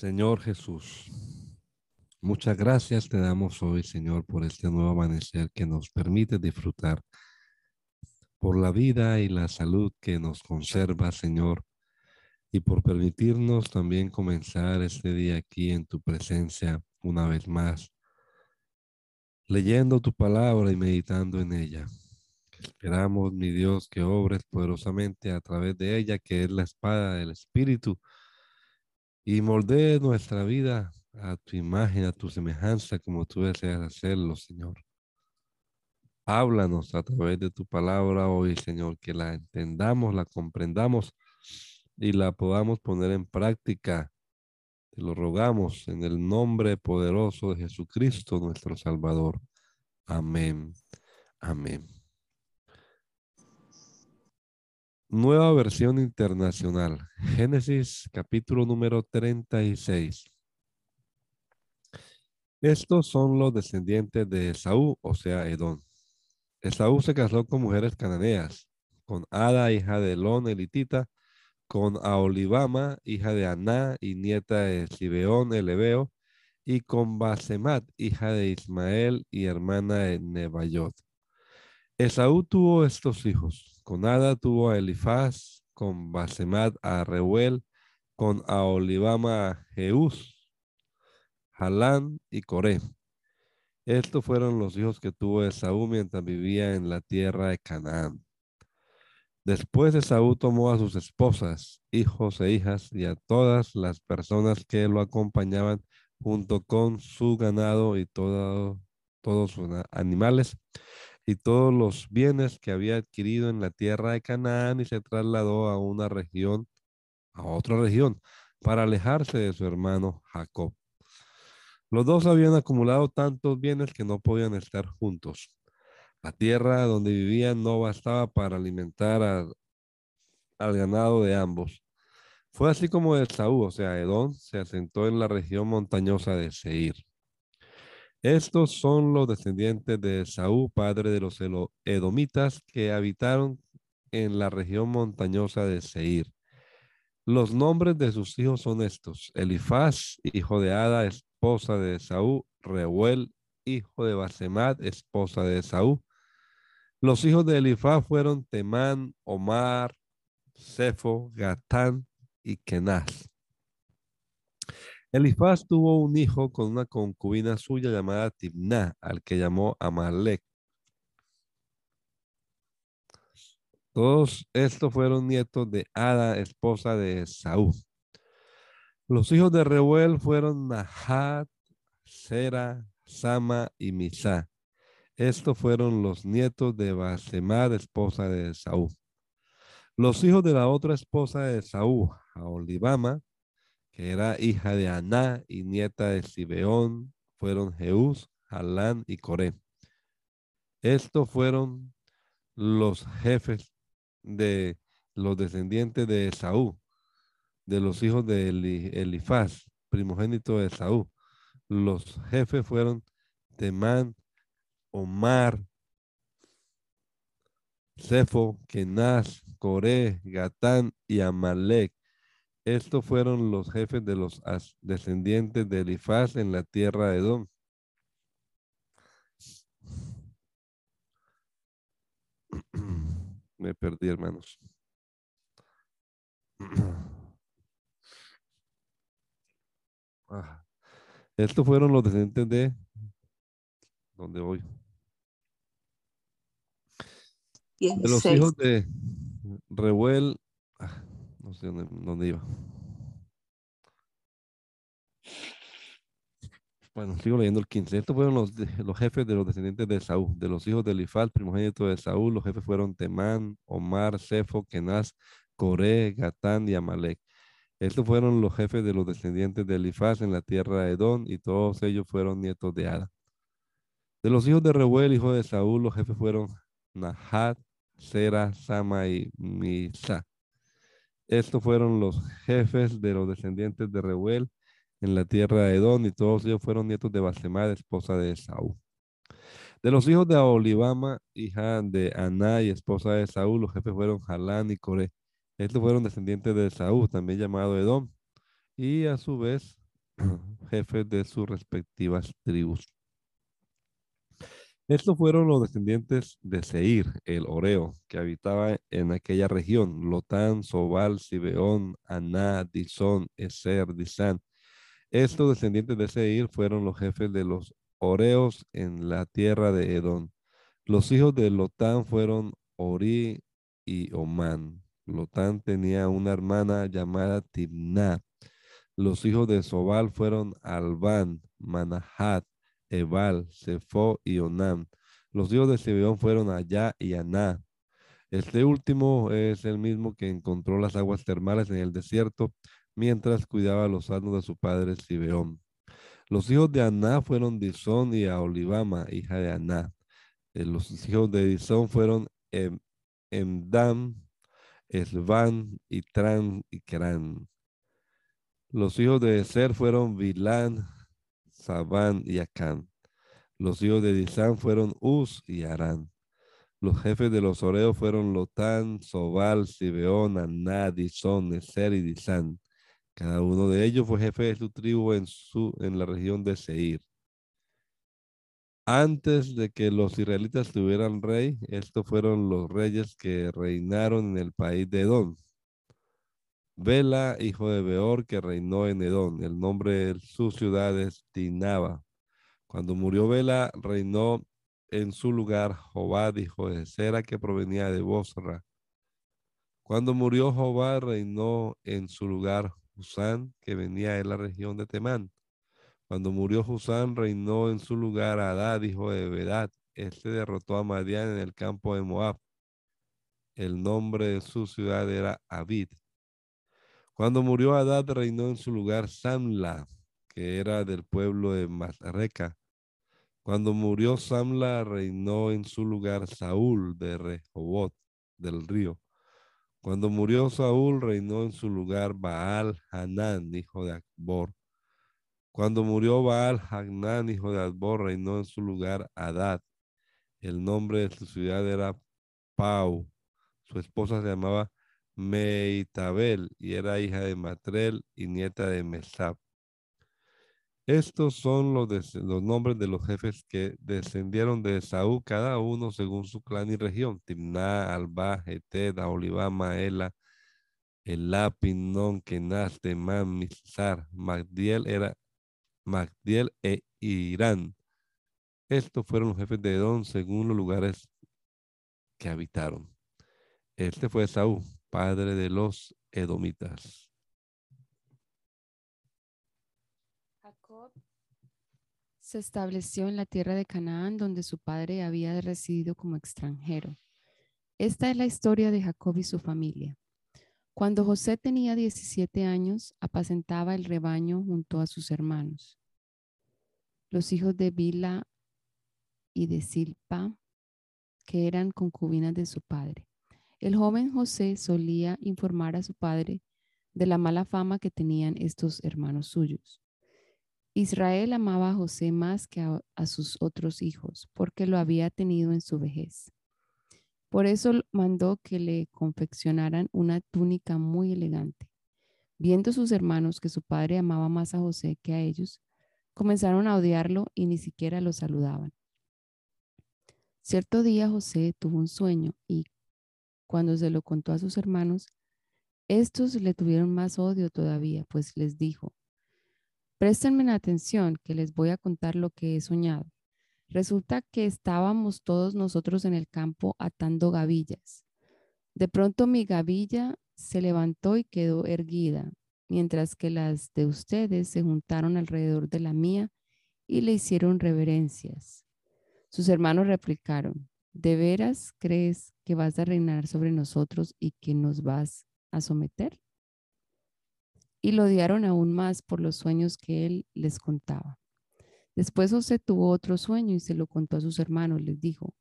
Señor Jesús, muchas gracias te damos hoy, Señor, por este nuevo amanecer que nos permite disfrutar, por la vida y la salud que nos conserva, Señor, y por permitirnos también comenzar este día aquí en tu presencia una vez más, leyendo tu palabra y meditando en ella. Esperamos, mi Dios, que obres poderosamente a través de ella, que es la espada del Espíritu, y moldee nuestra vida a tu imagen, a tu semejanza, como tú deseas hacerlo, Señor. Háblanos a través de tu palabra hoy, Señor, que la entendamos, la comprendamos y la podamos poner en práctica. Te lo rogamos en el nombre poderoso de Jesucristo, nuestro Salvador. Amén. Amén. Nueva versión internacional. Génesis capítulo número 36. Estos son los descendientes de Esaú, o sea, Edón. Esaú se casó con mujeres cananeas, con Ada, hija de Elón, elitita, con Aolibama, hija de Aná y nieta de Sibeón, el Ebeo, y con Basemat, hija de Ismael y hermana de Nebayot. Esaú tuvo estos hijos. Con Ada tuvo a Elifaz, con Basemat a Reuel, con Aolibama a Jeús, Halán y Coré. Estos fueron los hijos que tuvo Esaú mientras vivía en la tierra de Canaán. Después Esaú tomó a sus esposas, hijos e hijas y a todas las personas que lo acompañaban junto con su ganado y todos sus animales y todos los bienes que había adquirido en la tierra de Canaán y se trasladó a una región, a otra región, para alejarse de su hermano Jacob. Los dos habían acumulado tantos bienes que no podían estar juntos. La tierra donde vivían no bastaba para alimentar al ganado de ambos. Fue así como Esaú, o sea, Edón, se asentó en la región montañosa de Seir. Estos son los descendientes de Saúl, padre de los edomitas, que habitaron en la región montañosa de Seir. Los nombres de sus hijos son estos: Elifaz, hijo de Ada, esposa de Saúl, Reuel, hijo de Basemat, esposa de Saúl. Los hijos de Elifaz fueron Temán, Omar, Cefo, Gatán y Kenaz. Elifaz tuvo un hijo con una concubina suya llamada Timná, al que llamó Amalek. Todos estos fueron nietos de Ada, esposa de Saúl. Los hijos de Reuel fueron Nahat, Sera, Sama y Misa. Estos fueron los nietos de Basemad, esposa de Saúl. Los hijos de la otra esposa de Saúl, Olivama, que era hija de Aná y nieta de Sibeón, fueron Jeús, Halán y Coré. Estos fueron los jefes de los descendientes de Esaú, de los hijos de Elifaz, primogénito de Esaú. Los jefes fueron Temán, Omar, Cefo, Kenaz, Coré, Gatán y Amalek. Estos fueron los jefes de los descendientes de Elifaz en la tierra de Edom. Me perdí, hermanos. Ah. Estos fueron los descendientes de donde voy. De los hijos de Reuel, ah, dónde, iba. Bueno, sigo leyendo el 15. Estos fueron los, jefes de los descendientes de Saúl, de los hijos de Elifaz, primogénito de Saúl. Los jefes fueron Temán, Omar, Cefo, Kenaz, Coré, Gatán y Amalek. Estos fueron los jefes de los descendientes de Elifaz en la tierra de Edón, y todos ellos fueron nietos de Ada. De los hijos de Reuel, hijo de Saúl, los jefes fueron Nahat, Sera, Sama y Misa. Estos fueron los jefes de los descendientes de Reuel en la tierra de Edón, y todos ellos fueron nietos de Basemad, esposa de Saúl. De los hijos de Olivama, hija de Aná y esposa de Saúl, los jefes fueron Jalán y Coré. Estos fueron descendientes de Saúl, también llamado Edom. Y a su vez, jefes de sus respectivas tribus. Estos fueron los descendientes de Seir, el Oreo, que habitaba en aquella región, Lotán, Sobal, Sibeón, Aná, Disón, Eser, Disán. Estos descendientes de Seir fueron los jefes de los Oreos en la tierra de Edom. Los hijos de Lotán fueron Ori y Omán. Lotán tenía una hermana llamada Timná. Los hijos de Sobal fueron Albán, Manahat, Ebal, Sefo y Onam. Los hijos de Sibeón fueron Allá y Aná. Este último es el mismo que encontró las aguas termales en el desierto mientras cuidaba los asnos de su padre Sibeón. Los hijos de Aná fueron Disón y Aolibama, hija de Aná. Eh, los hijos de Disón fueron em, Emdam, Esvan, Tran y Keran. Los hijos de Eser fueron Vilán, Sabán y Acán. Los hijos de Disán fueron Uz y Arán. Los jefes de los oreos fueron Lotán, Sobal, Sibeón, Aná, Disón, Eser y Disán. Cada uno de ellos fue jefe de su tribu en, su, en la región de Seir. Antes de que los israelitas tuvieran rey, estos fueron los reyes que reinaron en el país de Edom. Bela, hijo de Beor, que reinó en Edom. El nombre de su ciudad es Tinaba. Cuando murió Bela, reinó en su lugar Jobad, hijo de Sera, que provenía de Bosra. Cuando murió Jobad, reinó en su lugar Husán, que venía de la región de Temán. Cuando murió Husán, reinó en su lugar Adad, hijo de Bedad. Este derrotó a Madián en el campo de Moab. El nombre de su ciudad era Abid. Cuando murió Adad, reinó en su lugar Samla, que era del pueblo de Masreca. Cuando murió Samla, reinó en su lugar Saúl de Rehobot, del río. Cuando murió Saúl, reinó en su lugar Baal Hanán, hijo de Akbor. Cuando murió Baal Hanán, hijo de Akbor, reinó en su lugar Adad. El nombre de su ciudad era Pau. Su esposa se llamaba Meitabel y era hija de Matrel y nieta de Mesab. Estos son los, nombres de los jefes que descendieron de Saúl, cada uno según su clan y región. Timná, Alba, Geted, Olivá, Maela, Elá, Pinón, Kenaz, Temán, Mizar, Magdiel era Magdiel e Irán. Estos fueron los jefes de Edom según los lugares que habitaron. Este fue Saúl padre de los edomitas. Jacob se estableció en la tierra de Canaán, donde su padre había residido como extranjero. Esta es la historia de Jacob y su familia. Cuando José tenía 17 años, apacentaba el rebaño junto a sus hermanos. Los hijos de Bila y de Silpa, que eran concubinas de su padre. El joven José solía informar a su padre de la mala fama que tenían estos hermanos suyos. Israel amaba a José más que a, sus otros hijos, porque lo había tenido en su vejez. Por eso mandó que le confeccionaran una túnica muy elegante. Viendo sus hermanos que su padre amaba más a José que a ellos, comenzaron a odiarlo y ni siquiera lo saludaban. Cierto día José tuvo un sueño y cuando se lo contó a sus hermanos, estos le tuvieron más odio todavía, pues les dijo, préstenme atención que les voy a contar lo que he soñado. Resulta que estábamos todos nosotros en el campo atando gavillas. De pronto mi gavilla se levantó y quedó erguida, mientras que las de ustedes se juntaron alrededor de la mía y le hicieron reverencias. Sus hermanos replicaron, ¿De veras crees que vas a reinar sobre nosotros y que nos vas a someter? Y lo odiaron aún más por los sueños que él les contaba. Después José tuvo otro sueño y se lo contó a sus hermanos. Les dijo,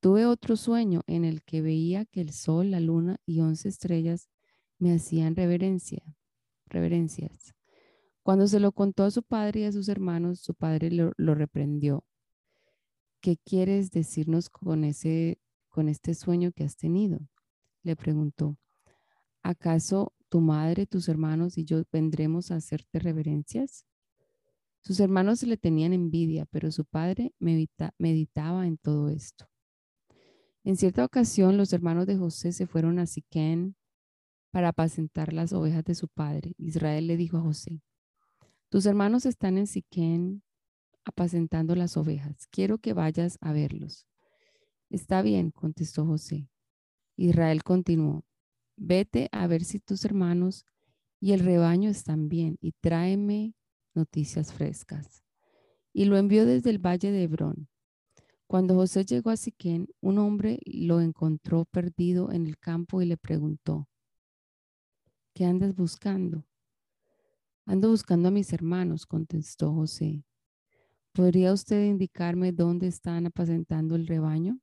tuve otro sueño en el que veía que el sol, la luna y once estrellas me hacían reverencia, reverencias. Cuando se lo contó a su padre y a sus hermanos, su padre lo, lo reprendió ¿qué quieres decirnos con, ese, con este sueño que has tenido? Le preguntó. ¿Acaso tu madre, tus hermanos y yo vendremos a hacerte reverencias? Sus hermanos le tenían envidia, pero su padre meditaba en todo esto. En cierta ocasión, los hermanos de José se fueron a Siquén para apacentar las ovejas de su padre. Israel le dijo a José, tus hermanos están en Siquén apacentando las ovejas. Quiero que vayas a verlos. Está bien, contestó José. Israel continuó, vete a ver si tus hermanos y el rebaño están bien y tráeme noticias frescas. Y lo envió desde el valle de Hebrón. Cuando José llegó a Siquén, un hombre lo encontró perdido en el campo y le preguntó, ¿qué andas buscando? Ando buscando a mis hermanos, contestó José. ¿Podría usted indicarme dónde están apacentando el rebaño?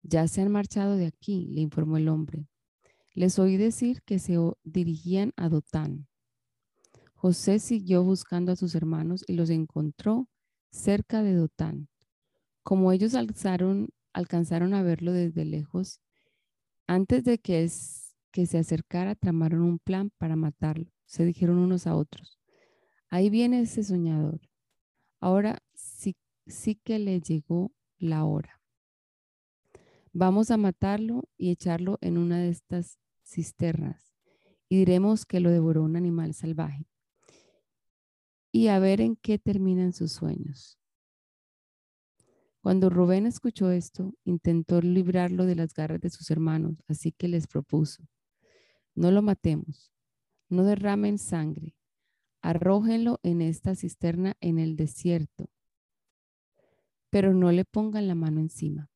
Ya se han marchado de aquí, le informó el hombre. Les oí decir que se dirigían a Dotán. José siguió buscando a sus hermanos y los encontró cerca de Dotán. Como ellos alcanzaron a verlo desde lejos, antes de que se acercara, tramaron un plan para matarlo. Se dijeron unos a otros, ahí viene ese soñador. Ahora sí, sí que le llegó la hora. Vamos a matarlo y echarlo en una de estas cisternas y diremos que lo devoró un animal salvaje. Y a ver en qué terminan sus sueños. Cuando Rubén escuchó esto, intentó librarlo de las garras de sus hermanos, así que les propuso, no lo matemos, no derramen sangre, arrójenlo en esta cisterna en el desierto, pero no le pongan la mano encima.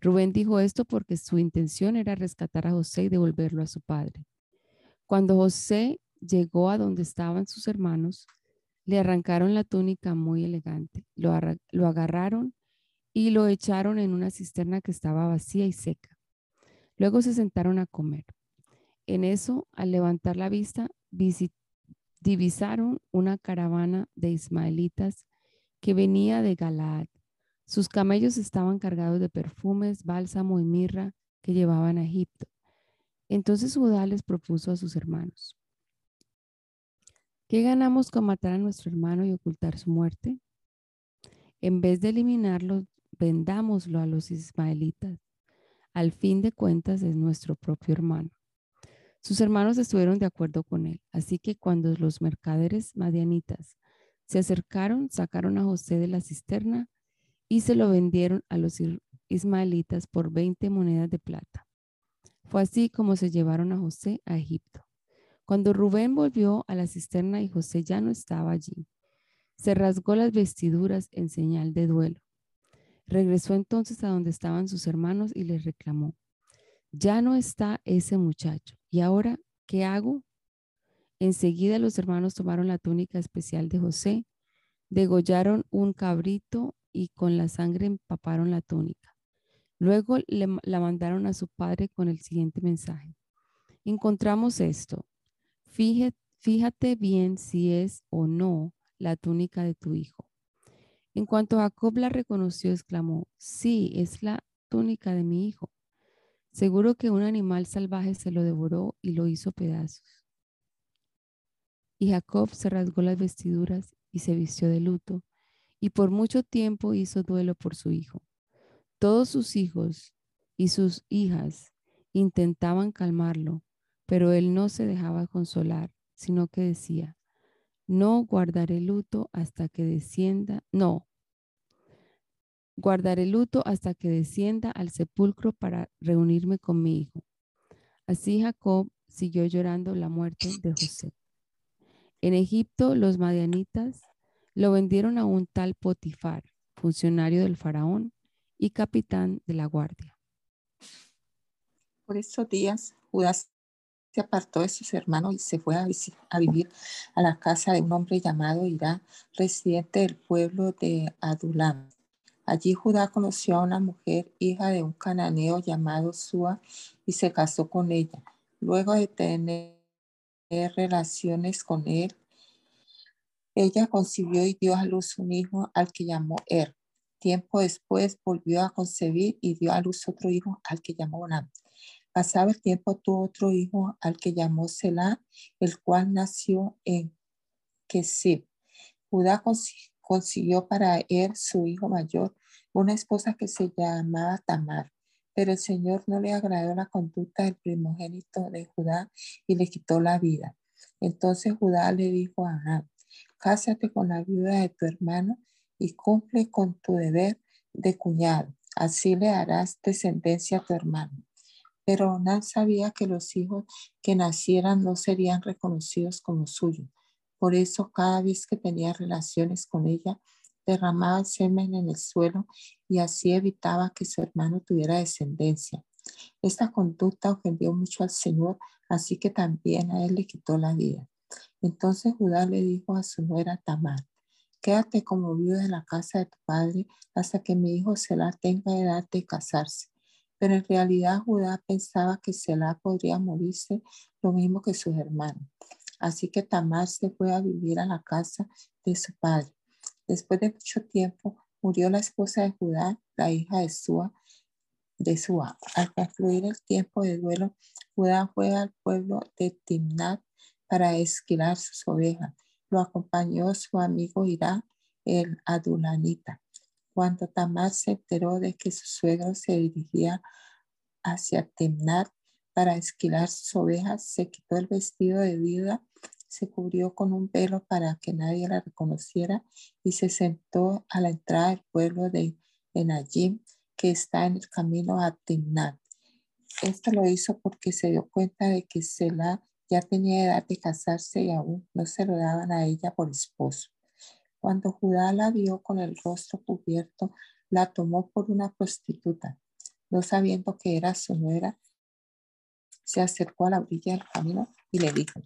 Rubén dijo esto porque su intención era rescatar a José y devolverlo a su padre. Cuando José llegó a donde estaban sus hermanos, le arrancaron la túnica muy elegante, lo, agarraron y lo echaron en una cisterna que estaba vacía y seca. Luego se sentaron a comer. En eso, al levantar la vista, divisaron una caravana de ismaelitas que venía de Galaad. Sus camellos estaban cargados de perfumes, bálsamo y mirra que llevaban a Egipto. Entonces Judá les propuso a sus hermanos, ¿qué ganamos con matar a nuestro hermano y ocultar su muerte? En vez de eliminarlo, vendámoslo a los ismaelitas. Al fin de cuentas es nuestro propio hermano. Sus hermanos estuvieron de acuerdo con él, así que cuando los mercaderes madianitas se acercaron, sacaron a José de la cisterna y se lo vendieron a los ismaelitas por 20 monedas de plata. Fue así como se llevaron a José a Egipto. Cuando Rubén volvió a la cisterna y José ya no estaba allí, se rasgó las vestiduras en señal de duelo. Regresó entonces a donde estaban sus hermanos y les reclamó, ya no está ese muchacho. ¿Y ahora qué hago? Enseguida los hermanos tomaron la túnica especial de José, degollaron un cabrito y con la sangre empaparon la túnica. Luego la mandaron a su padre con el siguiente mensaje. Encontramos esto. Fíjate, fíjate bien si es o no la túnica de tu hijo. En cuanto Jacob la reconoció, exclamó, sí, es la túnica de mi hijo. Seguro que un animal salvaje se lo devoró y lo hizo pedazos. Y Jacob se rasgó las vestiduras y se vistió de luto, y por mucho tiempo hizo duelo por su hijo. Todos sus hijos y sus hijas intentaban calmarlo, pero él no se dejaba consolar, sino que decía, no guardaré luto hasta que descienda, no, Guardaré luto hasta que descienda al sepulcro para reunirme con mi hijo. Así Jacob siguió llorando la muerte de José. En Egipto, los madianitas lo vendieron a un tal Potifar, funcionario del faraón y capitán de la guardia. Por esos días, Judas se apartó de sus hermanos y se fue a, a, vivir a la casa de un hombre llamado Irá, residente del pueblo de Adulam. Allí Judá conoció a una mujer, hija de un cananeo llamado Sua, y se casó con ella. Luego de tener relaciones con él, ella concibió y dio a luz un hijo al que llamó Er. Tiempo después volvió a concebir y dio a luz otro hijo al que llamó Onam. Pasado el tiempo tuvo otro hijo al que llamó Selah, el cual nació en Kesib. Judá consiguió para él, su hijo mayor, una esposa que se llamaba Tamar. Pero el Señor no le agradó la conducta del primogénito de Judá y le quitó la vida. Entonces Judá le dijo a Abraham, cásate con la viuda de tu hermano y cumple con tu deber de cuñado. Así le harás descendencia a tu hermano. Pero Onán sabía que los hijos que nacieran no serían reconocidos como suyos. Por eso cada vez que tenía relaciones con ella, derramaba semen en el suelo y así evitaba que su hermano tuviera descendencia. Esta conducta ofendió mucho al Señor, así que también a él le quitó la vida. Entonces Judá le dijo a su nuera Tamar, quédate como viuda en la casa de tu padre hasta que mi hijo Selah tenga edad de casarse. Pero en realidad Judá pensaba que Selah podría morirse lo mismo que sus hermanos. Así que Tamar se fue a vivir a la casa de su padre. Después de mucho tiempo murió la esposa de Judá, la hija de Sua, de Sua. Al concluir el tiempo de duelo, Judá fue al pueblo de Timnat para esquilar sus ovejas. Lo acompañó su amigo Irá, el adulanita. Cuando Tamar se enteró de que su suegro se dirigía hacia Timnat para esquilar sus ovejas, se quitó el vestido de viuda se cubrió con un velo para que nadie la reconociera y se sentó a la entrada del pueblo de Enajim, que está en el camino a Timnat. Esto lo hizo porque se dio cuenta de que Selah ya tenía edad de casarse y aún no se lo daban a ella por esposo. Cuando Judá la vio con el rostro cubierto, la tomó por una prostituta. No sabiendo que era su nuera, se acercó a la orilla del camino y le dijo,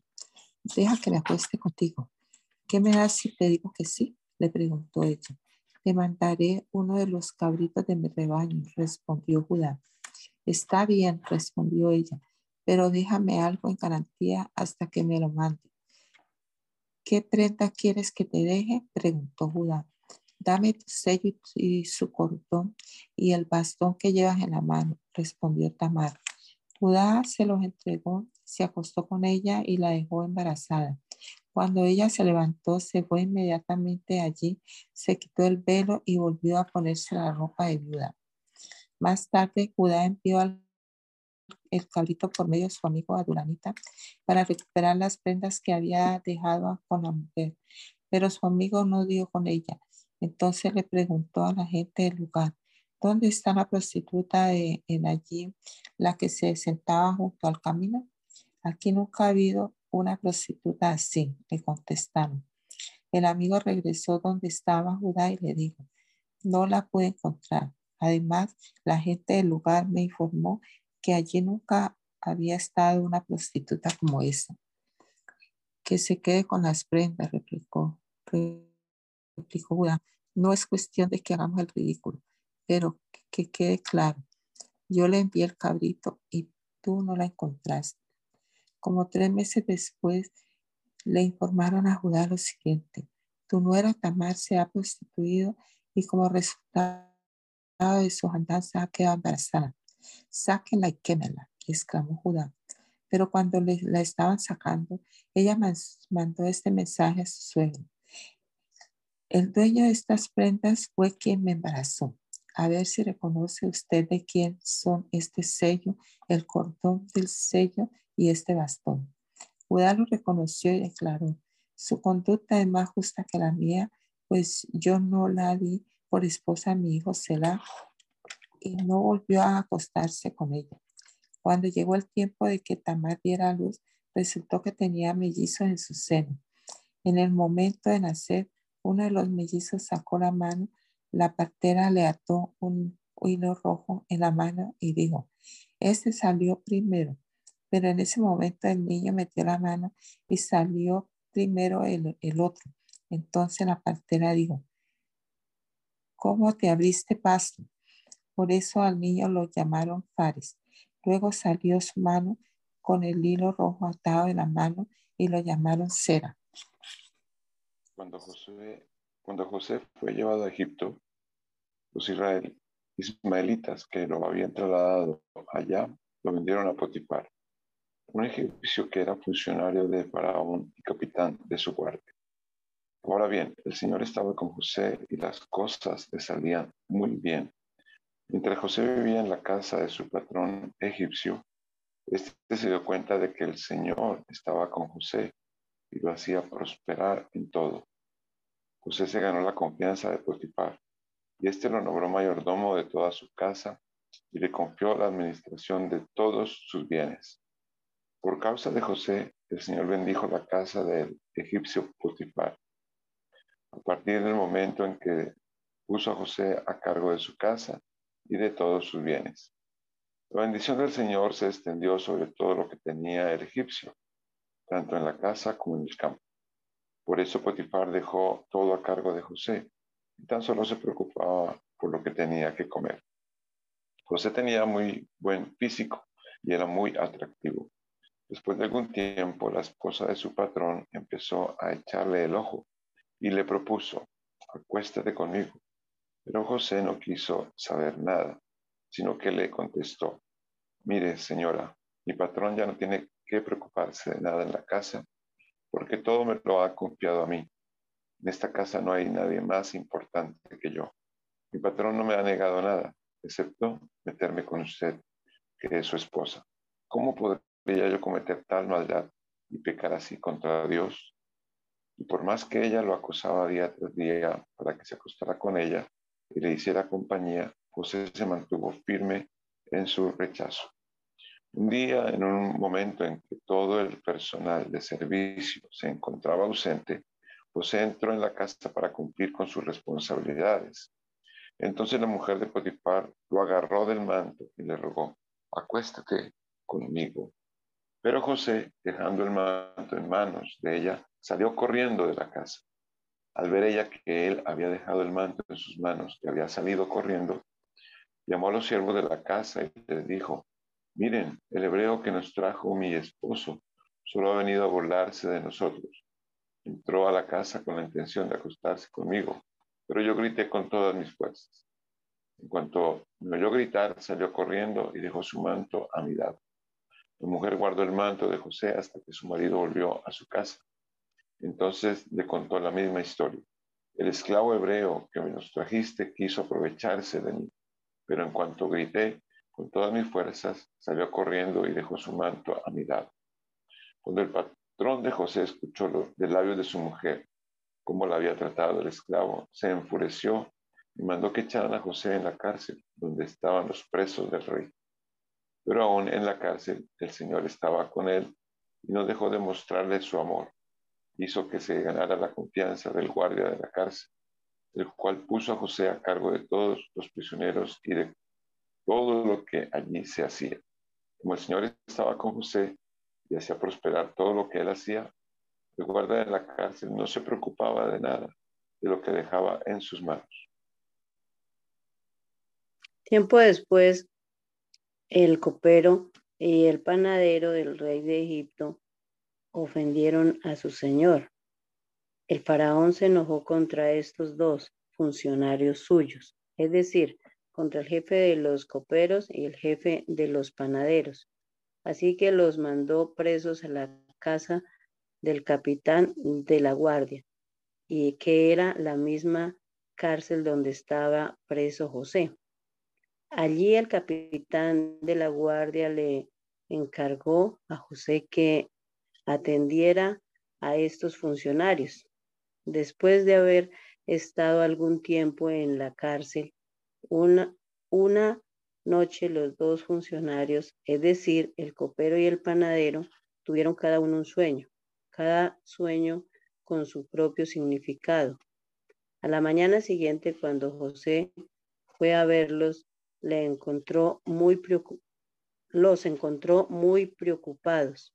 deja que me acueste contigo. ¿Qué me das si te digo que sí? Le preguntó ella. Te mandaré uno de los cabritos de mi rebaño, respondió Judá. Está bien, respondió ella, pero déjame algo en garantía hasta que me lo mande. ¿Qué prenda quieres que te deje? preguntó Judá. Dame tu sello y su cordón y el bastón que llevas en la mano, respondió Tamar. Judá se los entregó, se acostó con ella y la dejó embarazada. Cuando ella se levantó, se fue inmediatamente allí, se quitó el velo y volvió a ponerse la ropa de viuda. Más tarde, Judá envió al el cabrito por medio de su amigo Adulanita para recuperar las prendas que había dejado con la mujer. Pero su amigo no dio con ella. Entonces le preguntó a la gente del lugar, ¿Dónde está la prostituta en allí, la que se sentaba junto al camino? Aquí nunca ha habido una prostituta así, le contestaron. El amigo regresó donde estaba Judá y le dijo, no la pude encontrar. Además, la gente del lugar me informó que allí nunca había estado una prostituta como esa. Que se quede con las prendas, replicó Judá. No es cuestión de que hagamos el ridículo pero que quede claro, yo le envié el cabrito y tú no la encontraste. Como tres meses después, le informaron a Judá lo siguiente, tu nuera Tamar se ha prostituido y como resultado de su andanza ha quedado embarazada. Sáquenla y quémela, exclamó Judá. Pero cuando le, la estaban sacando, ella mandó este mensaje a su suegro. El dueño de estas prendas fue quien me embarazó a ver si reconoce usted de quién son este sello, el cordón del sello y este bastón. Judá lo reconoció y declaró, su conducta es más justa que la mía, pues yo no la di por esposa a mi hijo Selah y no volvió a acostarse con ella. Cuando llegó el tiempo de que Tamar diera luz, resultó que tenía mellizos en su seno. En el momento de nacer, uno de los mellizos sacó la mano la partera le ató un hilo rojo en la mano y dijo, este salió primero. Pero en ese momento el niño metió la mano y salió primero el, otro. Entonces la partera dijo, ¿cómo te abriste paso? Por eso al niño lo llamaron Fares. Luego salió su mano con el hilo rojo atado en la mano y lo llamaron Sera. Cuando José cuando José fue llevado a Egipto, los ismaelitas que lo habían trasladado allá lo vendieron a Potipar, un egipcio que era funcionario de Faraón y capitán de su guardia. Ahora bien, el Señor estaba con José y las cosas le salían muy bien. Mientras José vivía en la casa de su patrón egipcio, este se dio cuenta de que el Señor estaba con José y lo hacía prosperar en todo. José se ganó la confianza de Potifar y éste lo nombró mayordomo de toda su casa y le confió la administración de todos sus bienes. Por causa de José, el Señor bendijo la casa del egipcio Potifar. A partir del momento en que puso a José a cargo de su casa y de todos sus bienes. La bendición del Señor se extendió sobre todo lo que tenía el egipcio, tanto en la casa como en el campo. Por eso Potifar dejó todo a cargo de José y tan solo se preocupaba por lo que tenía que comer. José tenía muy buen físico y era muy atractivo. Después de algún tiempo, la esposa de su patrón empezó a echarle el ojo y le propuso, acuéstate conmigo. Pero José no quiso saber nada, sino que le contestó, mire señora, mi patrón ya no tiene que preocuparse de nada en la casa, porque todo me lo ha confiado a mí. En esta casa no hay nadie más importante que yo. Mi patrón no me ha negado nada, excepto meterme con usted, que es su esposa. ¿Cómo podría yo cometer tal maldad y pecar así contra Dios? Y por más que ella lo acosaba día tras día para que se acostara con ella, y le hiciera compañía, José se mantuvo firme en su rechazo. Un día, en un momento en que todo el personal de servicio se encontraba ausente, José entró en la casa para cumplir con sus responsabilidades. Entonces la mujer de Potifar lo agarró del manto y le rogó, acuéstate conmigo. Pero José, dejando el manto en manos de ella, salió corriendo de la casa. Al ver ella que él había dejado el manto en sus manos y había salido corriendo, llamó a los siervos de la casa y les dijo, miren, el hebreo que nos trajo mi esposo solo ha venido a burlarse de nosotros. Entró a la casa con la intención de acostarse conmigo, pero yo grité con todas mis fuerzas. En cuanto me oyó gritar, salió corriendo y dejó su manto a mi lado. La mujer guardó el manto de José hasta que su marido volvió a su casa. Entonces le contó la misma historia. El esclavo hebreo que me nos trajiste quiso aprovecharse de mí, pero en cuanto grité con todas mis fuerzas, salió corriendo y dejó su manto a mi lado. Cuando el patrón de José escuchó lo, de labios de su mujer cómo la había tratado el esclavo, se enfureció y mandó que echaran a José en la cárcel, donde estaban los presos del rey. Pero aún en la cárcel el Señor estaba con él y no dejó de mostrarle su amor hizo que se ganara la confianza del guardia de la cárcel, el cual puso a José a cargo de todos los prisioneros y de todo lo que allí se hacía. Como el Señor estaba con José y hacía prosperar todo lo que él hacía, el guardia de la cárcel no se preocupaba de nada de lo que dejaba en sus manos. Tiempo después, el copero y el panadero del rey de Egipto ofendieron a su señor. El faraón se enojó contra estos dos funcionarios suyos, es decir, contra el jefe de los coperos y el jefe de los panaderos. Así que los mandó presos a la casa del capitán de la guardia, y que era la misma cárcel donde estaba preso José. Allí el capitán de la guardia le encargó a José que atendiera a estos funcionarios. Después de haber estado algún tiempo en la cárcel, una, una noche los dos funcionarios, es decir, el copero y el panadero, tuvieron cada uno un sueño, cada sueño con su propio significado. A la mañana siguiente, cuando José fue a verlos, le encontró muy los encontró muy preocupados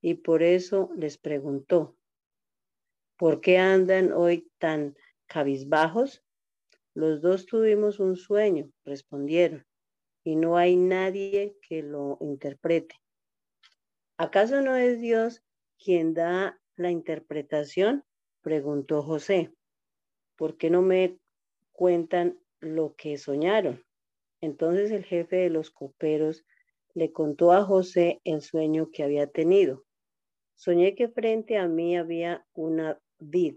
y por eso les preguntó, ¿por qué andan hoy tan cabizbajos? Los dos tuvimos un sueño, respondieron, y no hay nadie que lo interprete. ¿Acaso no es Dios quien da la interpretación? preguntó José. ¿Por qué no me cuentan lo que soñaron? Entonces el jefe de los coperos le contó a José el sueño que había tenido. Soñé que frente a mí había una vid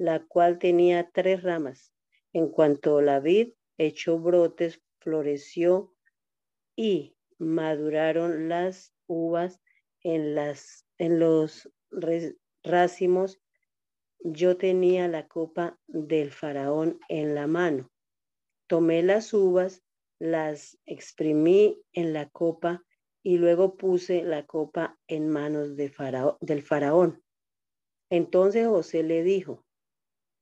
la cual tenía tres ramas. En cuanto la vid echó brotes, floreció y maduraron las uvas en, los racimos, yo tenía la copa del faraón en la mano. Tomé las uvas, las exprimí en la copa y luego puse la copa en manos de del faraón. Entonces José le dijo,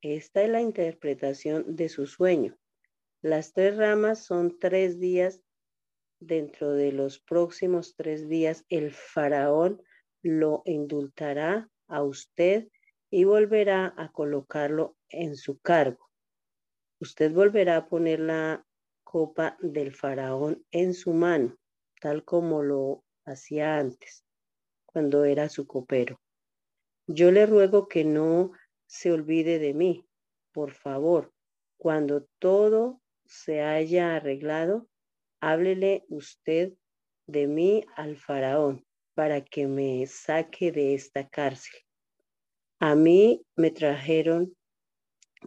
esta es la interpretación de su sueño. Las tres ramas son tres días. Dentro de los próximos tres días el faraón lo indultará a usted y volverá a colocarlo en su cargo. Usted volverá a poner la copa del faraón en su mano, tal como lo hacía antes, cuando era su copero. Yo le ruego que no se olvide de mí. Por favor, cuando todo se haya arreglado, háblele usted de mí al faraón para que me saque de esta cárcel. A mí me trajeron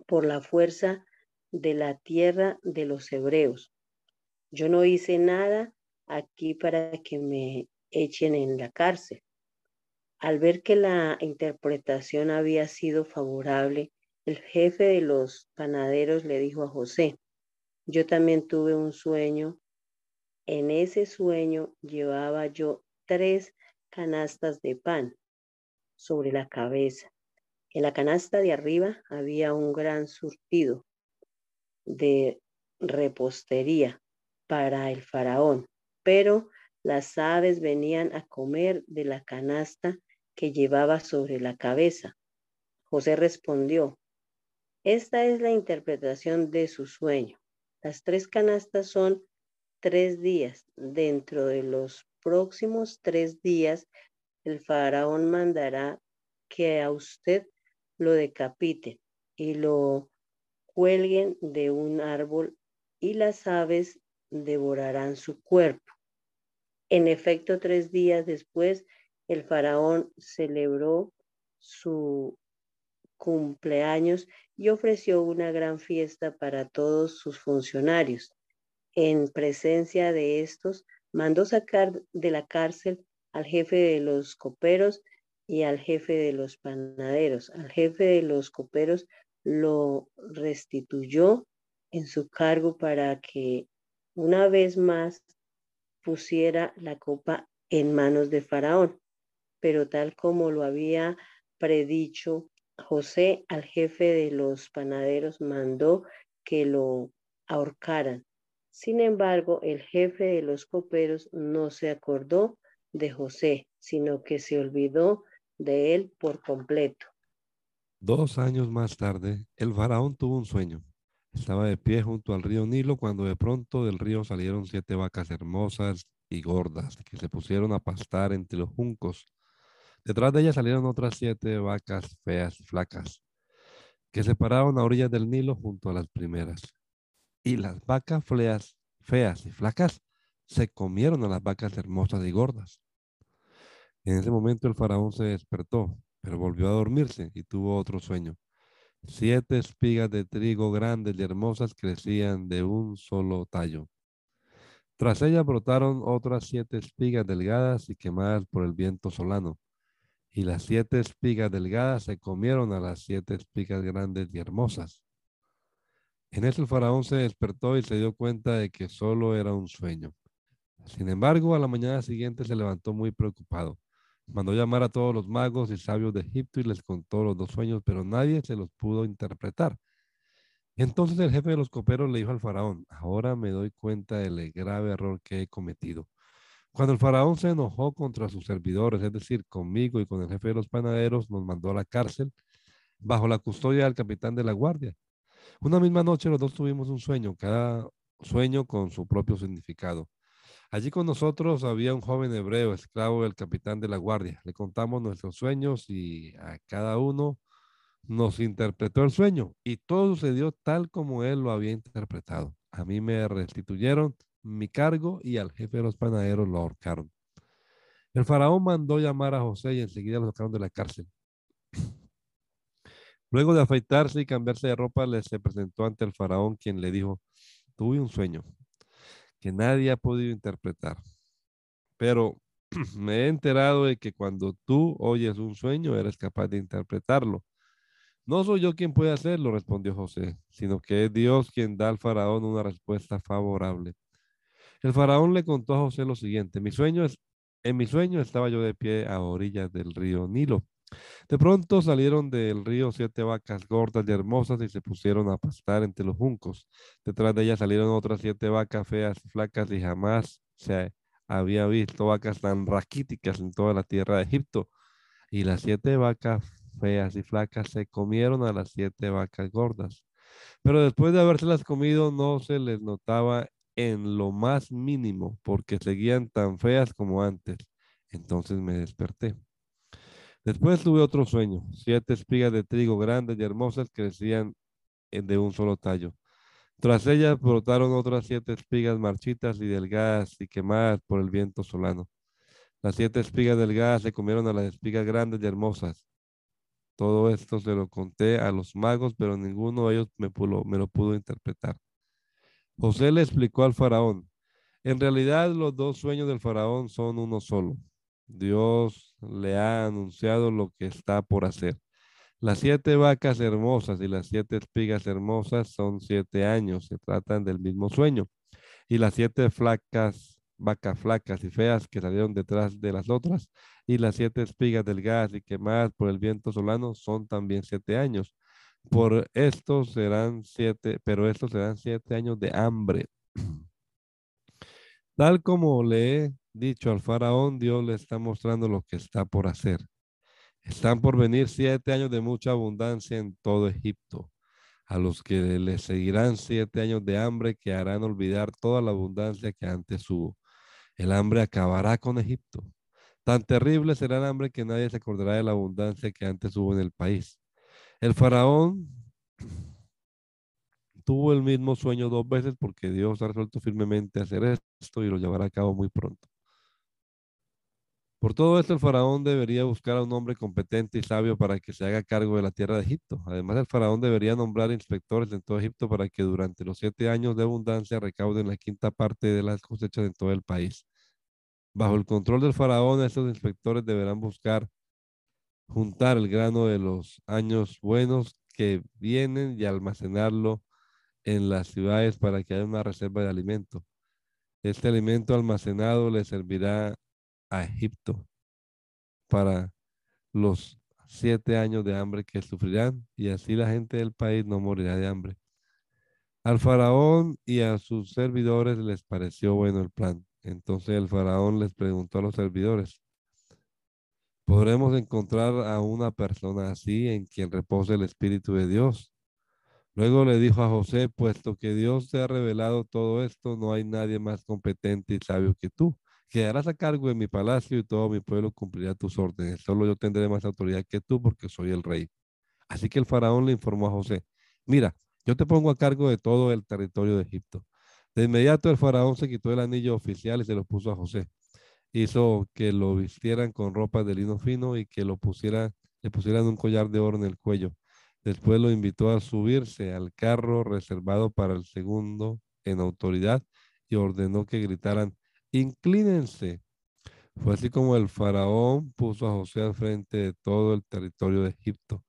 por la fuerza de la tierra de los hebreos. Yo no hice nada aquí para que me echen en la cárcel. Al ver que la interpretación había sido favorable, el jefe de los panaderos le dijo a José, yo también tuve un sueño. En ese sueño llevaba yo tres canastas de pan sobre la cabeza. En la canasta de arriba había un gran surtido de repostería para el faraón, pero las aves venían a comer de la canasta que llevaba sobre la cabeza. José respondió, esta es la interpretación de su sueño. Las tres canastas son tres días. Dentro de los próximos tres días, el faraón mandará que a usted lo decapiten y lo cuelguen de un árbol y las aves devorarán su cuerpo. En efecto, tres días después, el faraón celebró su cumpleaños y ofreció una gran fiesta para todos sus funcionarios. En presencia de estos, mandó sacar de la cárcel al jefe de los coperos y al jefe de los panaderos. Al jefe de los coperos lo restituyó en su cargo para que una vez más pusiera la copa en manos de Faraón. Pero tal como lo había predicho José al jefe de los panaderos mandó que lo ahorcaran. Sin embargo, el jefe de los coperos no se acordó de José, sino que se olvidó de él por completo. Dos años más tarde, el faraón tuvo un sueño. Estaba de pie junto al río Nilo cuando de pronto del río salieron siete vacas hermosas y gordas que se pusieron a pastar entre los juncos Detrás de ella salieron otras siete vacas feas y flacas, que se pararon a orillas del Nilo junto a las primeras. Y las vacas feas, feas y flacas se comieron a las vacas hermosas y gordas. En ese momento el faraón se despertó, pero volvió a dormirse y tuvo otro sueño. Siete espigas de trigo grandes y hermosas crecían de un solo tallo. Tras ellas brotaron otras siete espigas delgadas y quemadas por el viento solano y las siete espigas delgadas se comieron a las siete espigas grandes y hermosas. En eso el faraón se despertó y se dio cuenta de que solo era un sueño. Sin embargo, a la mañana siguiente se levantó muy preocupado. Mandó llamar a todos los magos y sabios de Egipto y les contó los dos sueños, pero nadie se los pudo interpretar. Entonces el jefe de los coperos le dijo al faraón, ahora me doy cuenta del grave error que he cometido. Cuando el faraón se enojó contra sus servidores, es decir, conmigo y con el jefe de los panaderos, nos mandó a la cárcel bajo la custodia del capitán de la guardia. Una misma noche los dos tuvimos un sueño, cada sueño con su propio significado. Allí con nosotros había un joven hebreo, esclavo del capitán de la guardia. Le contamos nuestros sueños y a cada uno nos interpretó el sueño y todo sucedió tal como él lo había interpretado. A mí me restituyeron mi cargo y al jefe de los panaderos lo ahorcaron. El faraón mandó llamar a José y enseguida lo sacaron de la cárcel. Luego de afeitarse y cambiarse de ropa, le se presentó ante el faraón, quien le dijo, tuve un sueño que nadie ha podido interpretar, pero me he enterado de que cuando tú oyes un sueño, eres capaz de interpretarlo. No soy yo quien puede hacerlo, respondió José, sino que es Dios quien da al faraón una respuesta favorable. El faraón le contó a José lo siguiente, mi sueño es, en mi sueño estaba yo de pie a orillas del río Nilo. De pronto salieron del río siete vacas gordas y hermosas y se pusieron a pastar entre los juncos. Detrás de ellas salieron otras siete vacas feas y flacas y jamás se había visto vacas tan raquíticas en toda la tierra de Egipto. Y las siete vacas feas y flacas se comieron a las siete vacas gordas. Pero después de habérselas comido no se les notaba en lo más mínimo porque seguían tan feas como antes. Entonces me desperté. Después tuve otro sueño. Siete espigas de trigo grandes y hermosas crecían de un solo tallo. Tras ellas brotaron otras siete espigas marchitas y delgadas y quemadas por el viento solano. Las siete espigas delgadas se comieron a las espigas grandes y hermosas. Todo esto se lo conté a los magos, pero ninguno de ellos me, me lo pudo interpretar. José le explicó al faraón, en realidad los dos sueños del faraón son uno solo. Dios le ha anunciado lo que está por hacer. Las siete vacas hermosas y las siete espigas hermosas son siete años, se tratan del mismo sueño. Y las siete flacas, vacas flacas y feas que salieron detrás de las otras, y las siete espigas delgadas y quemadas por el viento solano son también siete años. Por estos serán siete, pero estos serán siete años de hambre. Tal como le he dicho al faraón, Dios le está mostrando lo que está por hacer. Están por venir siete años de mucha abundancia en todo Egipto, a los que le seguirán siete años de hambre que harán olvidar toda la abundancia que antes hubo. El hambre acabará con Egipto. Tan terrible será el hambre que nadie se acordará de la abundancia que antes hubo en el país. El faraón tuvo el mismo sueño dos veces porque Dios ha resuelto firmemente hacer esto y lo llevará a cabo muy pronto. Por todo esto, el faraón debería buscar a un hombre competente y sabio para que se haga cargo de la tierra de Egipto. Además, el faraón debería nombrar inspectores en todo Egipto para que durante los siete años de abundancia recauden la quinta parte de las cosechas en todo el país. Bajo el control del faraón, estos inspectores deberán buscar juntar el grano de los años buenos que vienen y almacenarlo en las ciudades para que haya una reserva de alimento. Este alimento almacenado le servirá a Egipto para los siete años de hambre que sufrirán y así la gente del país no morirá de hambre. Al faraón y a sus servidores les pareció bueno el plan. Entonces el faraón les preguntó a los servidores, ¿podremos encontrar a una persona así en quien repose el Espíritu de Dios? Luego le dijo a José, puesto que Dios te ha revelado todo esto, no hay nadie más competente y sabio que tú. Quedarás a cargo de mi palacio y todo mi pueblo cumplirá tus órdenes. Solo yo tendré más autoridad que tú porque soy el rey. Así que el faraón le informó a José, mira, yo te pongo a cargo de todo el territorio de Egipto. De inmediato el faraón se quitó el anillo oficial y se lo puso a José. Hizo que lo vistieran con ropas de lino fino y que lo pusiera, le pusieran un collar de oro en el cuello. Después lo invitó a subirse al carro reservado para el segundo en autoridad y ordenó que gritaran, inclínense. Fue así como el faraón puso a José al frente de todo el territorio de Egipto.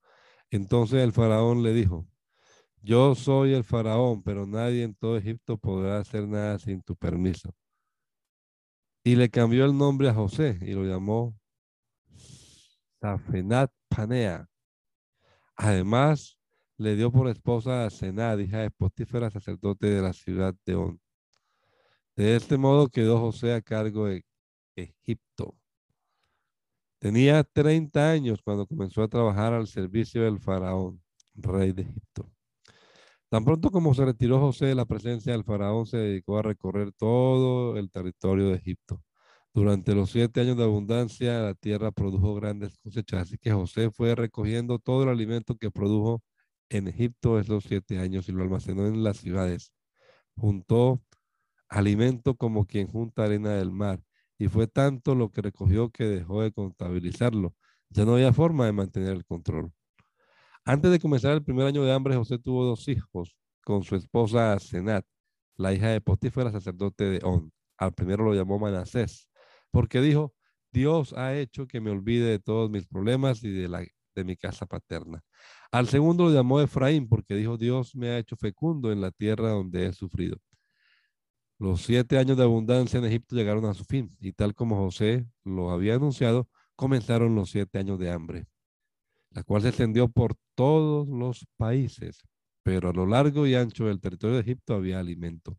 Entonces el faraón le dijo, yo soy el faraón, pero nadie en todo Egipto podrá hacer nada sin tu permiso. Y le cambió el nombre a José y lo llamó Safenat Panea. Además, le dio por esposa a Senad, hija de Potífera, sacerdote de la ciudad de On. De este modo quedó José a cargo de Egipto. Tenía 30 años cuando comenzó a trabajar al servicio del faraón, rey de Egipto. Tan pronto como se retiró José de la presencia del faraón, se dedicó a recorrer todo el territorio de Egipto. Durante los siete años de abundancia, la tierra produjo grandes cosechas, así que José fue recogiendo todo el alimento que produjo en Egipto esos siete años y lo almacenó en las ciudades. Juntó alimento como quien junta arena del mar. Y fue tanto lo que recogió que dejó de contabilizarlo. Ya no había forma de mantener el control. Antes de comenzar el primer año de hambre, José tuvo dos hijos con su esposa Senat, la hija de Potífera, sacerdote de On. Al primero lo llamó Manasés, porque dijo, Dios ha hecho que me olvide de todos mis problemas y de, de mi casa paterna. Al segundo lo llamó Efraín, porque dijo, Dios me ha hecho fecundo en la tierra donde he sufrido. Los siete años de abundancia en Egipto llegaron a su fin, y tal como José lo había anunciado, comenzaron los siete años de hambre, la cual se extendió por todos los países, pero a lo largo y ancho del territorio de Egipto había alimento.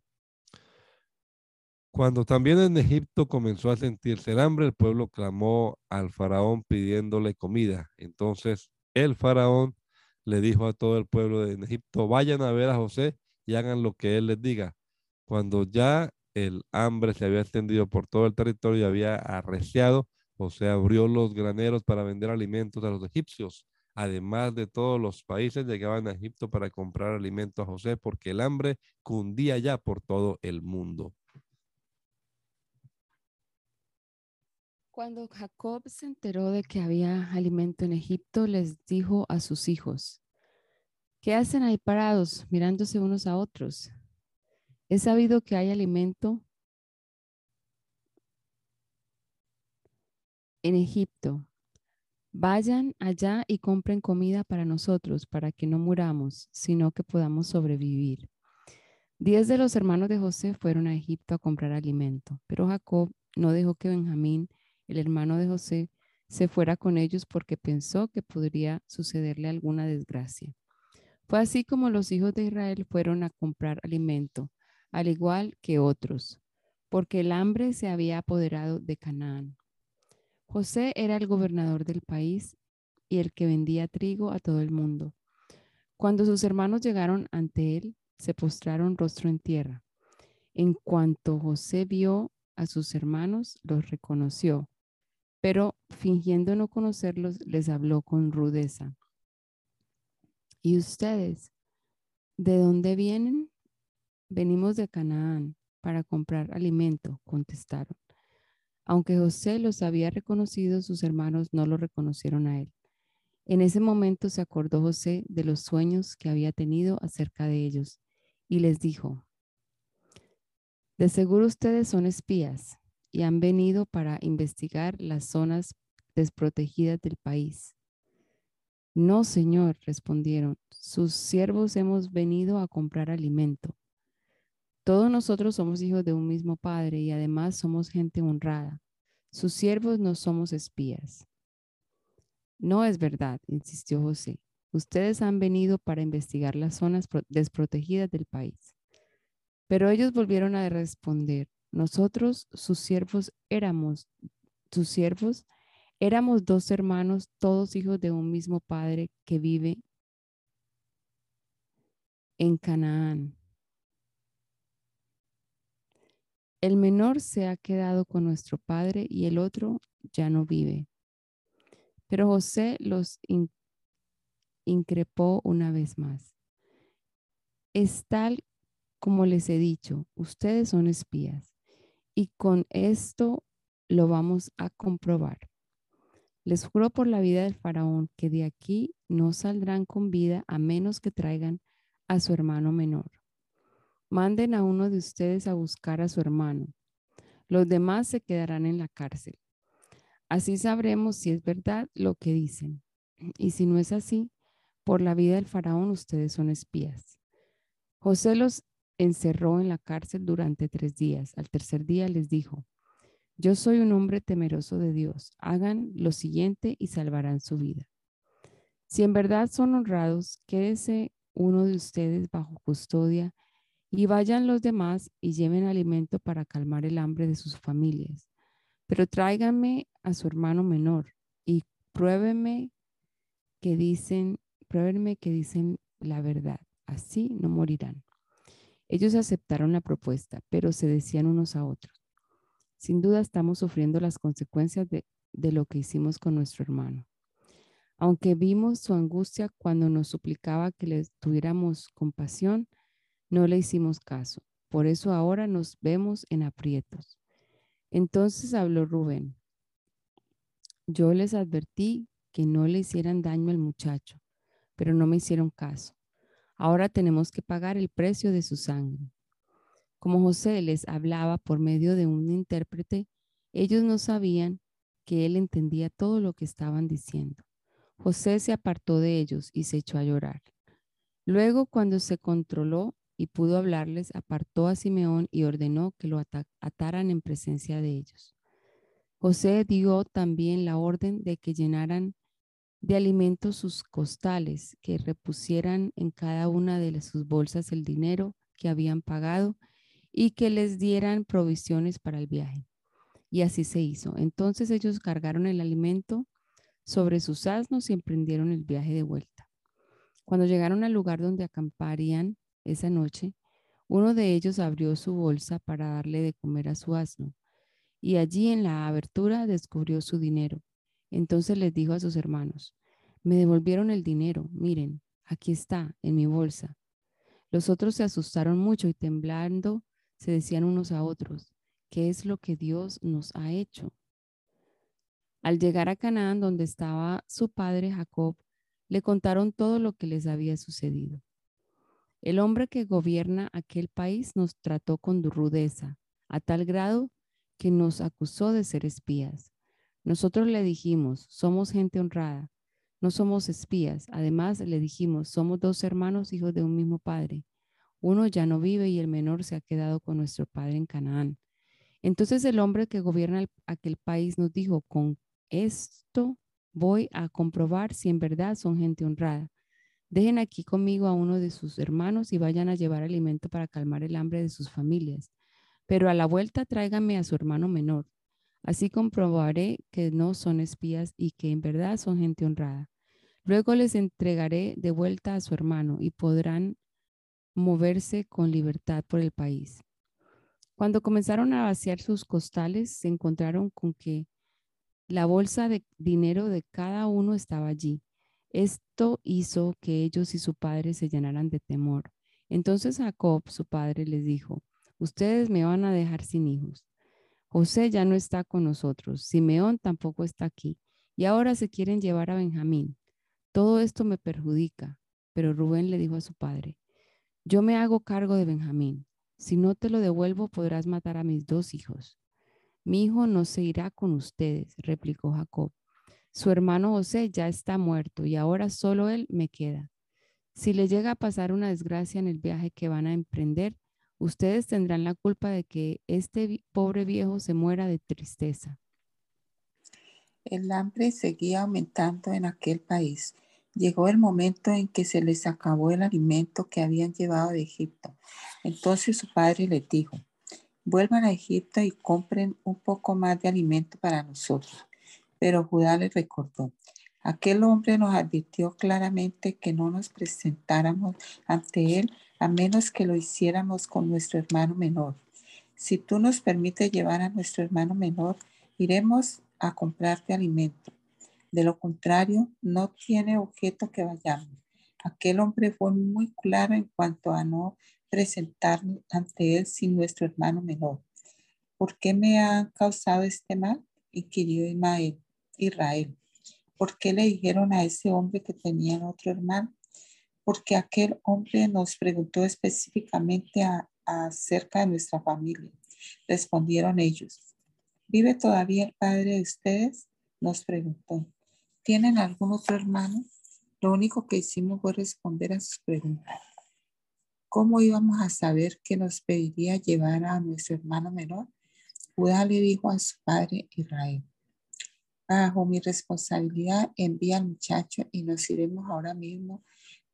Cuando también en Egipto comenzó a sentirse el hambre, el pueblo clamó al faraón pidiéndole comida. Entonces el faraón le dijo a todo el pueblo de Egipto, vayan a ver a José y hagan lo que él les diga. Cuando ya el hambre se había extendido por todo el territorio y había arreciado, José abrió los graneros para vender alimentos a los egipcios. Además de todos los países llegaban a Egipto para comprar alimento a José porque el hambre cundía ya por todo el mundo. Cuando Jacob se enteró de que había alimento en Egipto, les dijo a sus hijos, ¿qué hacen ahí parados mirándose unos a otros? He sabido que hay alimento en Egipto. Vayan allá y compren comida para nosotros, para que no muramos, sino que podamos sobrevivir. Diez de los hermanos de José fueron a Egipto a comprar alimento, pero Jacob no dejó que Benjamín el hermano de José, se fuera con ellos porque pensó que podría sucederle alguna desgracia. Fue así como los hijos de Israel fueron a comprar alimento, al igual que otros, porque el hambre se había apoderado de Canaán. José era el gobernador del país y el que vendía trigo a todo el mundo. Cuando sus hermanos llegaron ante él, se postraron rostro en tierra. En cuanto José vio a sus hermanos, los reconoció pero fingiendo no conocerlos, les habló con rudeza. ¿Y ustedes? ¿De dónde vienen? Venimos de Canaán para comprar alimento, contestaron. Aunque José los había reconocido, sus hermanos no lo reconocieron a él. En ese momento se acordó José de los sueños que había tenido acerca de ellos y les dijo, de seguro ustedes son espías y han venido para investigar las zonas desprotegidas del país. No, señor, respondieron, sus siervos hemos venido a comprar alimento. Todos nosotros somos hijos de un mismo padre y además somos gente honrada. Sus siervos no somos espías. No es verdad, insistió José. Ustedes han venido para investigar las zonas desprotegidas del país. Pero ellos volvieron a responder, nosotros, sus siervos, éramos, sus siervos, éramos dos hermanos, todos hijos de un mismo padre que vive en Canaán. El menor se ha quedado con nuestro padre y el otro ya no vive. Pero José los increpó una vez más. Es tal como les he dicho, ustedes son espías y con esto lo vamos a comprobar. Les juro por la vida del faraón que de aquí no saldrán con vida a menos que traigan a su hermano menor. Manden a uno de ustedes a buscar a su hermano. Los demás se quedarán en la cárcel. Así sabremos si es verdad lo que dicen. Y si no es así, por la vida del faraón ustedes son espías. José los encerró en la cárcel durante tres días. Al tercer día les dijo, yo soy un hombre temeroso de Dios. Hagan lo siguiente y salvarán su vida. Si en verdad son honrados, quédese uno de ustedes bajo custodia y vayan los demás y lleven alimento para calmar el hambre de sus familias. Pero tráiganme a su hermano menor y pruébenme que dicen, pruébenme que dicen la verdad. Así no morirán. Ellos aceptaron la propuesta, pero se decían unos a otros. Sin duda estamos sufriendo las consecuencias de, lo que hicimos con nuestro hermano. Aunque vimos su angustia cuando nos suplicaba que le tuviéramos compasión, no le hicimos caso. Por eso ahora nos vemos en aprietos. Entonces habló Rubén. Yo les advertí que no le hicieran daño al muchacho, pero no me hicieron caso. Ahora tenemos que pagar el precio de su sangre. Como José les hablaba por medio de un intérprete, ellos no sabían que él entendía todo lo que estaban diciendo. José se apartó de ellos y se echó a llorar. Luego, cuando se controló y pudo hablarles, apartó a Simeón y ordenó que lo ataran en presencia de ellos. José dio también la orden de que llenaran de alimentos sus costales, que repusieran en cada una de sus bolsas el dinero que habían pagado y que les dieran provisiones para el viaje. Y así se hizo. Entonces ellos cargaron el alimento sobre sus asnos y emprendieron el viaje de vuelta. Cuando llegaron al lugar donde acamparían esa noche, uno de ellos abrió su bolsa para darle de comer a su asno, y allí en la abertura descubrió su dinero. Entonces les dijo a sus hermanos, me devolvieron el dinero, miren, aquí está, en mi bolsa. Los otros se asustaron mucho y temblando se decían unos a otros, ¿qué es lo que Dios nos ha hecho? Al llegar a Canaán, donde estaba su padre Jacob, le contaron todo lo que les había sucedido. El hombre que gobierna aquel país nos trató con rudeza, a tal grado que nos acusó de ser espías. Nosotros le dijimos, somos gente honrada, no somos espías. Además le dijimos, somos dos hermanos hijos de un mismo padre. Uno ya no vive y el menor se ha quedado con nuestro padre en Canaán. Entonces el hombre que gobierna aquel país nos dijo, con esto voy a comprobar si en verdad son gente honrada. Dejen aquí conmigo a uno de sus hermanos y vayan a llevar alimento para calmar el hambre de sus familias. Pero a la vuelta tráiganme a su hermano menor. Así comprobaré que no son espías y que en verdad son gente honrada. Luego les entregaré de vuelta a su hermano y podrán moverse con libertad por el país. Cuando comenzaron a vaciar sus costales, se encontraron con que la bolsa de dinero de cada uno estaba allí. Esto hizo que ellos y su padre se llenaran de temor. Entonces Jacob, su padre, les dijo, ustedes me van a dejar sin hijos. José ya no está con nosotros, Simeón tampoco está aquí, y ahora se quieren llevar a Benjamín. Todo esto me perjudica. Pero Rubén le dijo a su padre, yo me hago cargo de Benjamín. Si no te lo devuelvo, podrás matar a mis dos hijos. Mi hijo no se irá con ustedes, replicó Jacob. Su hermano José ya está muerto y ahora solo él me queda. Si le llega a pasar una desgracia en el viaje que van a emprender, ustedes tendrán la culpa de que este pobre viejo se muera de tristeza. El hambre seguía aumentando en aquel país Llegó el momento en que se les acabó el alimento que habían llevado de Egipto. Entonces su padre les dijo, vuelvan a Egipto y compren un poco más de alimento para nosotros. Pero Judá les recordó, aquel hombre nos advirtió claramente que no nos presentáramos ante él a menos que lo hiciéramos con nuestro hermano menor. Si tú nos permites llevar a nuestro hermano menor, iremos a comprarte alimento de lo contrario, no tiene objeto que vayamos. Aquel hombre fue muy claro en cuanto a no presentarnos ante él sin nuestro hermano menor. ¿Por qué me ha causado este mal? inquirió Ismael, Israel. ¿Por qué le dijeron a ese hombre que tenían otro hermano? Porque aquel hombre nos preguntó específicamente acerca de nuestra familia. Respondieron ellos. ¿Vive todavía el padre de ustedes? Nos preguntó. ¿Tienen algún otro hermano? Lo único que hicimos fue responder a sus preguntas. ¿Cómo íbamos a saber que nos pediría llevar a nuestro hermano menor? Judá le dijo a su padre Israel, bajo mi responsabilidad envía al muchacho y nos iremos ahora mismo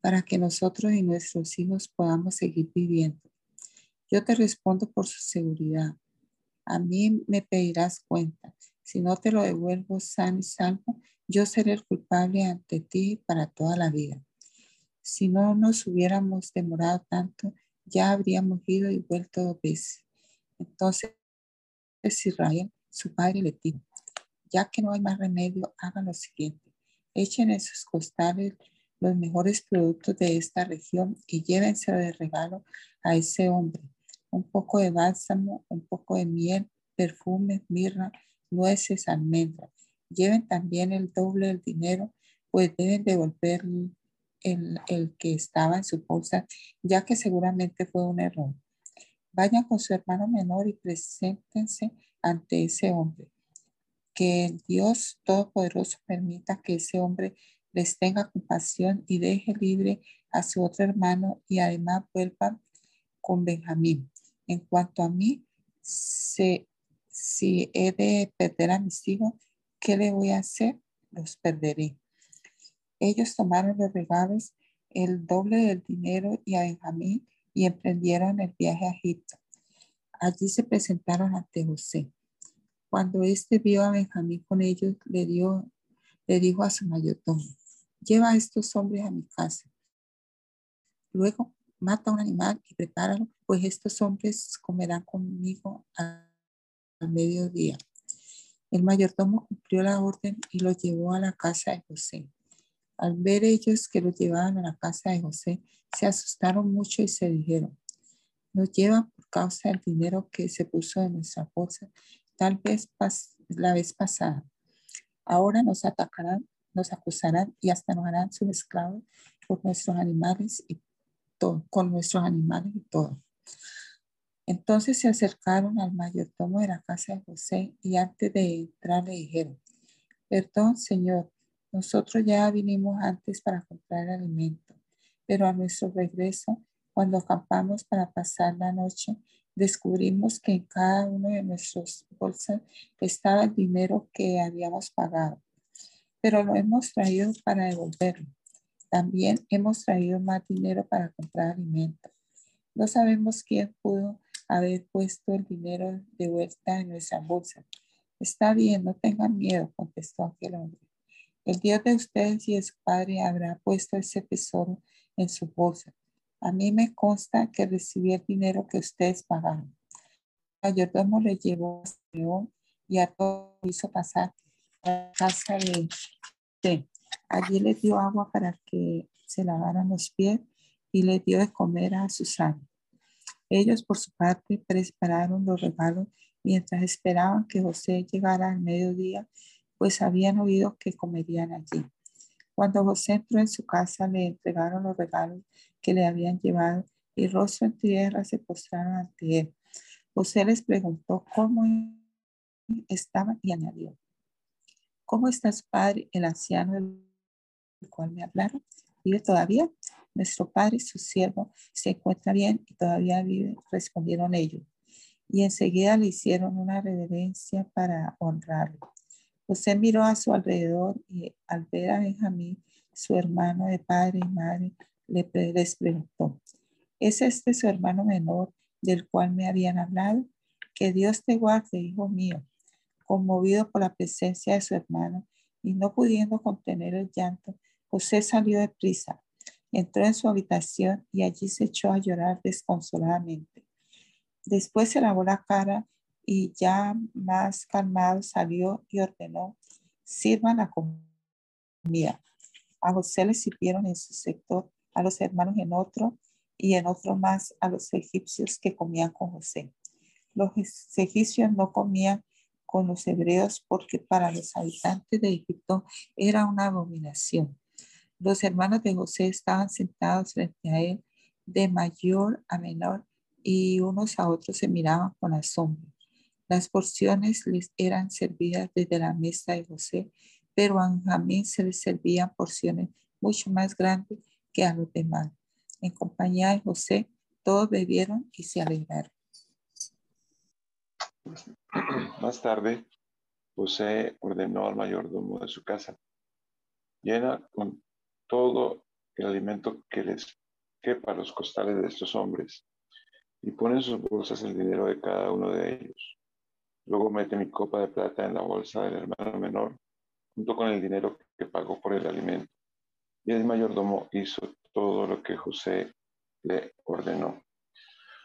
para que nosotros y nuestros hijos podamos seguir viviendo. Yo te respondo por su seguridad. A mí me pedirás cuenta. Si no te lo devuelvo sano y salvo, yo seré el culpable ante ti para toda la vida. Si no nos hubiéramos demorado tanto, ya habríamos ido y vuelto dos veces. Entonces Israel, su padre, le dijo, ya que no hay más remedio, hagan lo siguiente. Echen en sus costales los mejores productos de esta región y llévense de regalo a ese hombre. Un poco de bálsamo, un poco de miel, perfume, mirra, nueces, almendras Lleven también el doble del dinero, pues deben devolver el, el que estaba en su bolsa, ya que seguramente fue un error. Vayan con su hermano menor y preséntense ante ese hombre. Que Dios Todopoderoso permita que ese hombre les tenga compasión y deje libre a su otro hermano y además vuelva con Benjamín. En cuanto a mí, si he de perder a mis hijos, ¿qué le voy a hacer? Los perderé. Ellos tomaron los regalos, el doble del dinero y a Benjamín y emprendieron el viaje a Egipto. Allí se presentaron ante José. Cuando éste vio a Benjamín con ellos, le, dio, le dijo a su mayordomo, lleva a estos hombres a mi casa. Luego mata un animal y prepáralo, pues estos hombres comerán conmigo al mediodía. El mayordomo cumplió la orden y lo llevó a la casa de José. Al ver ellos que lo llevaban a la casa de José, se asustaron mucho y se dijeron, nos llevan por causa del dinero que se puso en nuestra bolsa, tal vez la vez pasada. Ahora nos atacarán, nos acusarán y hasta nos harán sus esclavos por nuestros animales y todo, con nuestros animales y todo. Entonces se acercaron al mayordomo de la casa de José y antes de entrar le dijeron, perdón, Señor, nosotros ya vinimos antes para comprar alimento, pero a nuestro regreso, cuando acampamos para pasar la noche, descubrimos que en cada uno de nuestros bolsas estaba el dinero que habíamos pagado, pero lo hemos traído para devolverlo. También hemos traído más dinero para comprar alimento. No sabemos quién pudo haber puesto el dinero de vuelta en nuestra bolsa. Está bien, no tengan miedo, contestó aquel hombre. El Dios de ustedes y de su Padre habrá puesto ese tesoro en su bolsa. A mí me consta que recibí el dinero que ustedes pagaron. El mayordomo le llevó a y a todo hizo pasar a casa de usted. Allí le dio agua para que se lavaran los pies y le dio de comer a Susana. Ellos, por su parte, prepararon los regalos mientras esperaban que José llegara al mediodía pues habían oído que comerían allí. Cuando José entró en su casa, le entregaron los regalos que le habían llevado y rostro en tierra se postraron ante él. José les preguntó cómo estaban y añadió, ¿cómo está su padre, el anciano del cual me hablaron? ¿Vive todavía? Nuestro padre su siervo se encuentra bien y todavía vive, respondieron ellos. Y enseguida le hicieron una reverencia para honrarlo. José miró a su alrededor y al ver a Benjamín, su hermano de padre y madre, le les preguntó, ¿es este su hermano menor del cual me habían hablado? Que Dios te guarde, hijo mío. Conmovido por la presencia de su hermano y no pudiendo contener el llanto, José salió de prisa, entró en su habitación y allí se echó a llorar desconsoladamente. Después se lavó la cara y ya más calmado salió y ordenó, sirvan la comida. A José le sirvieron en su sector, a los hermanos en otro y en otro más a los egipcios que comían con José. Los egipcios no comían con los hebreos porque para los habitantes de Egipto era una abominación. Los hermanos de José estaban sentados frente a él de mayor a menor y unos a otros se miraban con asombro. Las porciones les eran servidas desde la mesa de José, pero a Benjamín se les servían porciones mucho más grandes que a los demás. En compañía de José, todos bebieron y se alegraron. Más tarde, José ordenó al mayordomo de su casa, llena con todo el alimento que les quepa los costales de estos hombres, y pone en sus bolsas el dinero de cada uno de ellos. Luego mete mi copa de plata en la bolsa del hermano menor, junto con el dinero que pagó por el alimento. Y el mayordomo hizo todo lo que José le ordenó.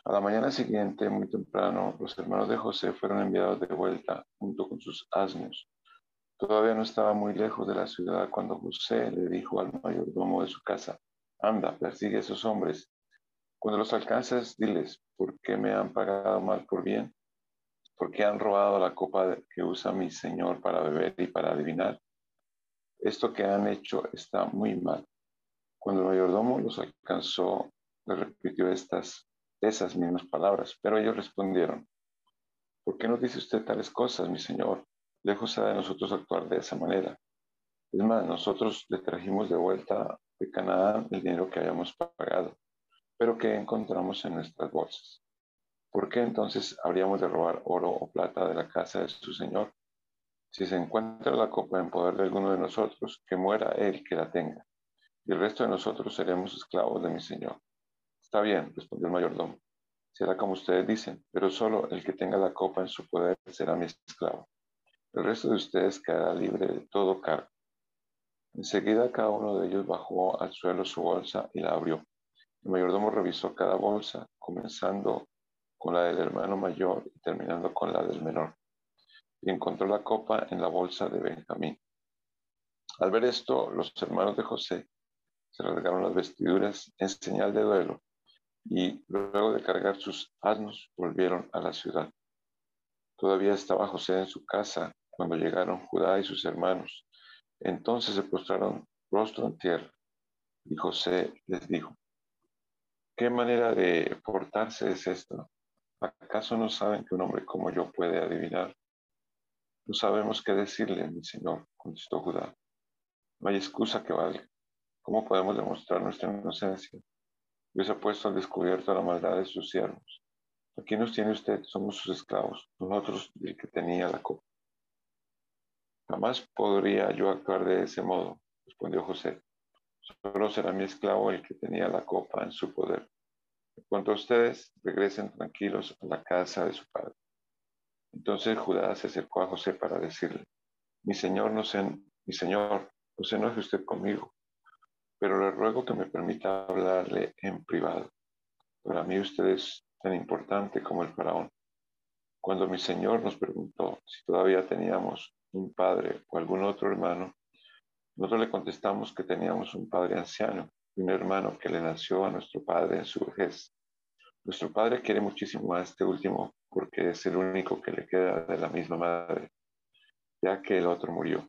A la mañana siguiente, muy temprano, los hermanos de José fueron enviados de vuelta junto con sus asnos. Todavía no estaba muy lejos de la ciudad cuando José le dijo al mayordomo de su casa, anda, persigue a esos hombres. Cuando los alcances, diles, ¿por qué me han pagado mal por bien? Porque han robado la copa que usa mi Señor para beber y para adivinar. Esto que han hecho está muy mal. Cuando el mayordomo los alcanzó, le repitió estas, esas mismas palabras, pero ellos respondieron, ¿por qué no dice usted tales cosas, mi señor? Lejos sea de nosotros actuar de esa manera. Es más, nosotros le trajimos de vuelta de Canaán el dinero que habíamos pagado, pero que encontramos en nuestras bolsas. ¿Por qué entonces habríamos de robar oro o plata de la casa de su señor? Si se encuentra la copa en poder de alguno de nosotros, que muera él que la tenga, y el resto de nosotros seremos esclavos de mi señor. Está bien, respondió el mayordomo. Será como ustedes dicen, pero solo el que tenga la copa en su poder será mi esclavo. El resto de ustedes quedará libre de todo cargo. Enseguida cada uno de ellos bajó al suelo su bolsa y la abrió. El mayordomo revisó cada bolsa, comenzando con la del hermano mayor y terminando con la del menor, y encontró la copa en la bolsa de Benjamín. Al ver esto, los hermanos de José se rasgaron las vestiduras en señal de duelo y luego de cargar sus asnos volvieron a la ciudad. Todavía estaba José en su casa cuando llegaron Judá y sus hermanos entonces se postraron rostro en tierra y José les dijo, ¿qué manera de portarse es esta? ¿Acaso no saben que un hombre como yo puede adivinar? No sabemos qué decirle, mi señor, contestó Judá. No hay excusa que valga. ¿Cómo podemos demostrar nuestra inocencia? Dios ha puesto al descubierto la maldad de sus siervos. Aquí nos tiene usted, somos sus esclavos, nosotros el que tenía la copa. Jamás podría yo actuar de ese modo, respondió José. Solo será mi esclavo el que tenía la copa en su poder. A ustedes, regresen tranquilos a la casa de su padre. Entonces Judá se acercó a José para decirle, mi señor, no se, mi señor, no se usted conmigo, pero le ruego que me permita hablarle en privado. Para mí usted es tan importante como el faraón. Cuando mi señor nos preguntó si todavía teníamos un padre o algún otro hermano, nosotros le contestamos que teníamos un padre anciano un hermano que le nació a nuestro padre en su vejez. Nuestro padre quiere muchísimo a este último porque es el único que le queda de la misma madre, ya que el otro murió.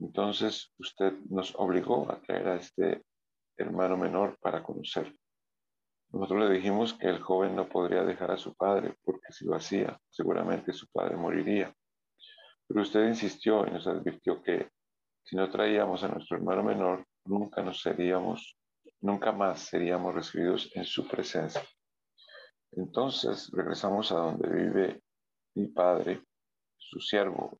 Entonces usted nos obligó a traer a este hermano menor para conocerlo. Nosotros le dijimos que el joven no podría dejar a su padre porque si lo hacía, seguramente su padre moriría. Pero usted insistió y nos advirtió que si no traíamos a nuestro hermano menor, nunca nos seríamos, nunca más seríamos recibidos en su presencia. Entonces regresamos a donde vive mi padre, su siervo.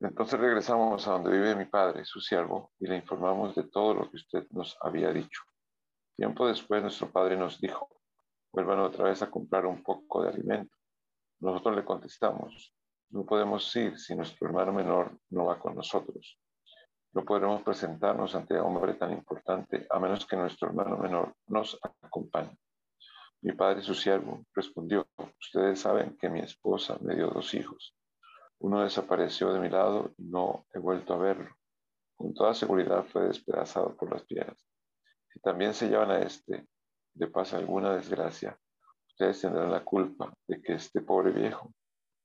Entonces regresamos a donde vive mi padre, su siervo, y le informamos de todo lo que usted nos había dicho. Tiempo después nuestro padre nos dijo, vuelvan otra vez a comprar un poco de alimento. Nosotros le contestamos, no podemos ir si nuestro hermano menor no va con nosotros. No podremos presentarnos ante un hombre tan importante a menos que nuestro hermano menor nos acompañe. Mi padre, su siervo, respondió, ustedes saben que mi esposa me dio dos hijos. Uno desapareció de mi lado y no he vuelto a verlo. Con toda seguridad fue despedazado por las piedras. Si también se llevan a este, de pasa alguna desgracia, ustedes tendrán la culpa de que este pobre viejo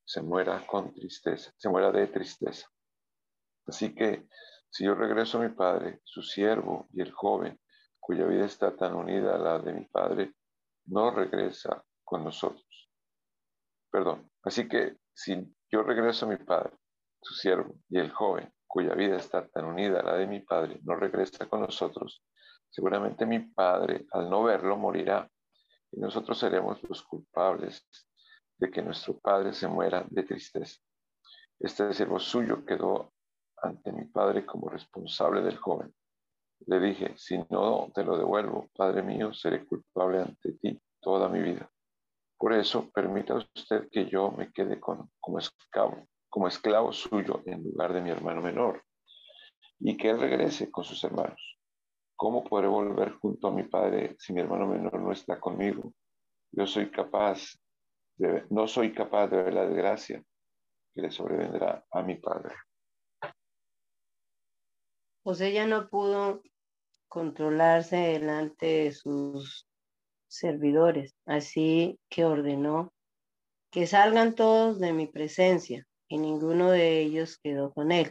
se muera con tristeza, se muera de tristeza. Así que si yo regreso a mi padre, su siervo y el joven, cuya vida está tan unida a la de mi padre, no regresa con nosotros. Perdón. Así que si yo regreso a mi padre, su siervo y el joven, cuya vida está tan unida a la de mi padre, no regresa con nosotros, seguramente mi padre, al no verlo, morirá y nosotros seremos los culpables de que nuestro padre se muera de tristeza. Este siervo suyo quedó ante mi padre como responsable del joven. Le dije, si no te lo devuelvo, padre mío, seré culpable ante ti toda mi vida. Por eso, permita usted que yo me quede con, como, esclavo, como esclavo suyo en lugar de mi hermano menor y que él regrese con sus hermanos. ¿Cómo podré volver junto a mi padre si mi hermano menor no está conmigo? Yo soy capaz no soy capaz de ver la desgracia que le sobrevendrá a mi padre. José ya no pudo controlarse delante de sus servidores, así que ordenó que salgan todos de mi presencia y ninguno de ellos quedó con él.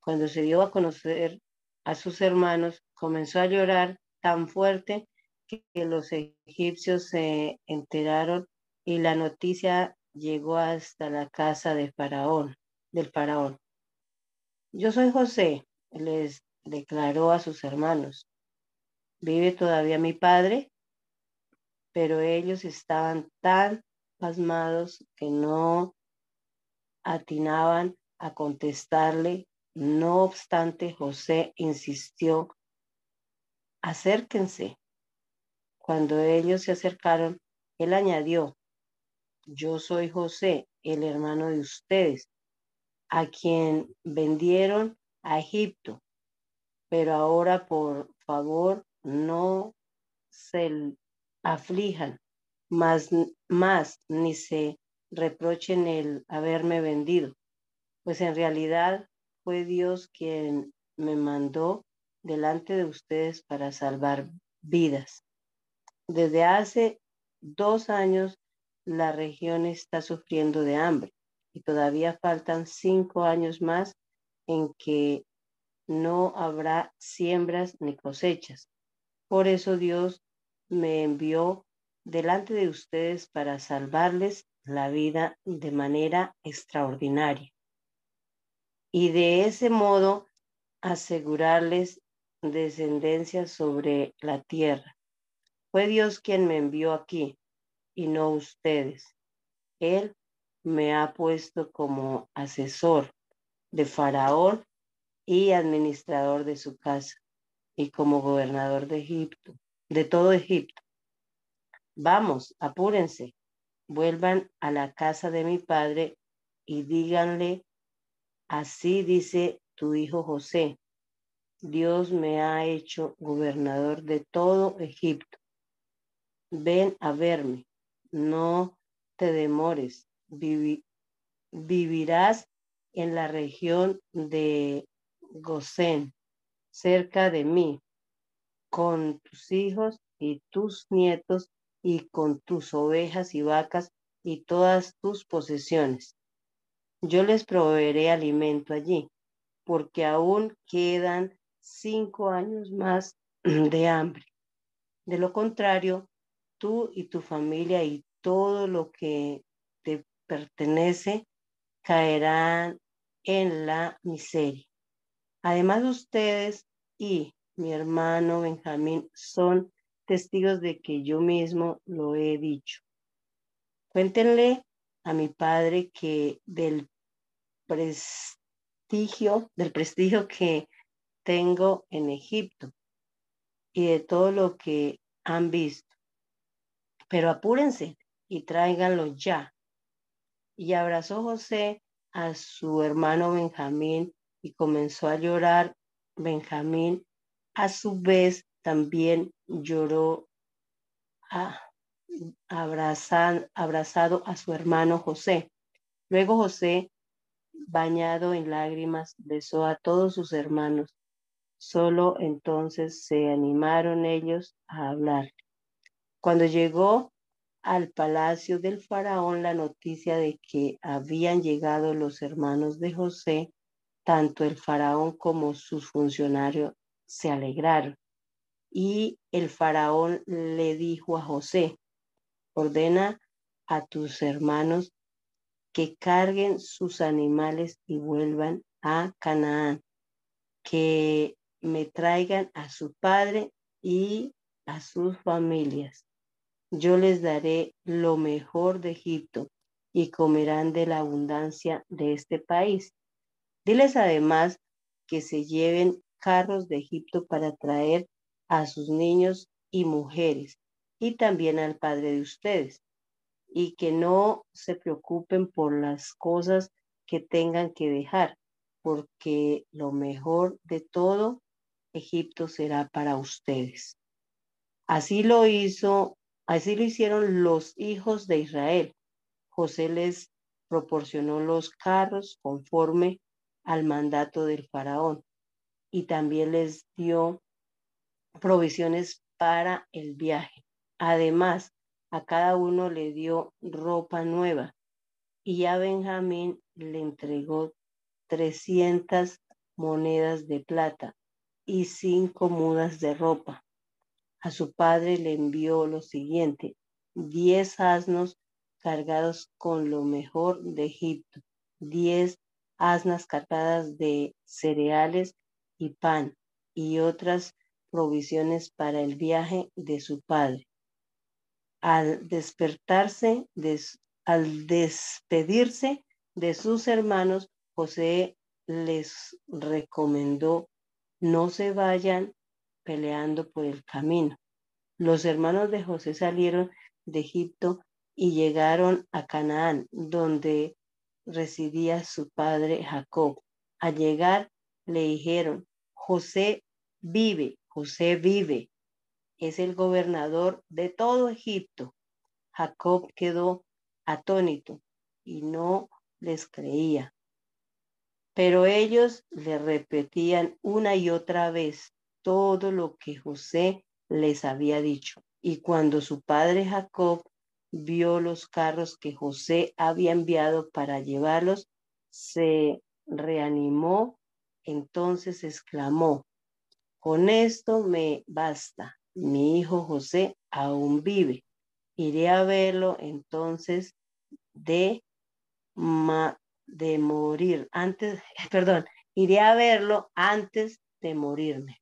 Cuando se dio a conocer a sus hermanos, comenzó a llorar tan fuerte que, los egipcios se enteraron y la noticia llegó hasta la casa de Faraón, del Faraón. Yo soy José, les declaró a sus hermanos. ¿Vive todavía mi padre? Pero ellos estaban tan pasmados que no atinaban a contestarle. No obstante, José insistió, acérquense. Cuando ellos se acercaron, él añadió, yo soy José, el hermano de ustedes, a quien vendieron a Egipto. Pero ahora, por favor, no se aflijan más, más ni se reprochen el haberme vendido, pues en realidad fue Dios quien me mandó delante de ustedes para salvar vidas. Desde hace dos años la región está sufriendo de hambre y todavía faltan cinco años más en que no habrá siembras ni cosechas. Por eso Dios me envió delante de ustedes para salvarles la vida de manera extraordinaria y de ese modo asegurarles descendencia sobre la tierra. Fue Dios quien me envió aquí y no ustedes. Él me ha puesto como asesor de Faraón y administrador de su casa y como gobernador de Egipto, de todo Egipto. Vamos, apúrense, vuelvan a la casa de mi padre y díganle, así dice tu hijo José, Dios me ha hecho gobernador de todo Egipto. Ven a verme, no te demores, vivirás en la región de Gosén, cerca de mí, con tus hijos y tus nietos y con tus ovejas y vacas y todas tus posesiones. Yo les proveeré alimento allí, porque aún quedan cinco años más de hambre. De lo contrario, tú y tu familia y todo lo que te pertenece caerán en la miseria. Además, ustedes y mi hermano Benjamín son testigos de que yo mismo lo he dicho. Cuéntenle a mi padre que del prestigio, del prestigio que tengo en Egipto y de todo lo que han visto. Pero apúrense y tráiganlo ya. Y abrazó José a su hermano Benjamín y comenzó a llorar. Benjamín a su vez también lloró abrazado a su hermano José. Luego José, bañado en lágrimas, besó a todos sus hermanos. Solo entonces se animaron ellos a hablar. Cuando llegó al palacio del faraón la noticia de que habían llegado los hermanos de José, tanto el faraón como sus funcionarios se alegraron. Y el faraón le dijo a José, ordena a tus hermanos que carguen sus animales y vuelvan a Canaán, que me traigan a su padre y a sus familias. Yo les daré lo mejor de Egipto y comerán de la abundancia de este país. Diles además que se lleven carros de Egipto para traer a sus niños y mujeres y también al Padre de ustedes, y que no se preocupen por las cosas que tengan que dejar, porque lo mejor de todo Egipto será para ustedes. Así lo hizo, así lo hicieron los hijos de Israel. José les proporcionó los carros conforme al mandato del faraón y también les dio provisiones para el viaje. Además, a cada uno le dio ropa nueva y a Benjamín le entregó 300 monedas de plata y cinco mudas de ropa. A su padre le envió lo siguiente, diez asnos cargados con lo mejor de Egipto, diez asnas cargadas de cereales y pan y otras provisiones para el viaje de su padre. Al despertarse, al despedirse de sus hermanos, José les recomendó no se vayan peleando por el camino. Los hermanos de José salieron de Egipto y llegaron a Canaán, donde residía su padre Jacob. Al llegar le dijeron, José vive, José vive, es el gobernador de todo Egipto. Jacob quedó atónito y no les creía. Pero ellos le repetían una y otra vez todo lo que José les había dicho. Y cuando su padre Jacob vio los carros que José había enviado para llevarlos, se reanimó, entonces exclamó, con esto me basta, mi hijo José aún vive. Iré a verlo entonces de, de morir, antes, perdón, iré a verlo antes de morirme.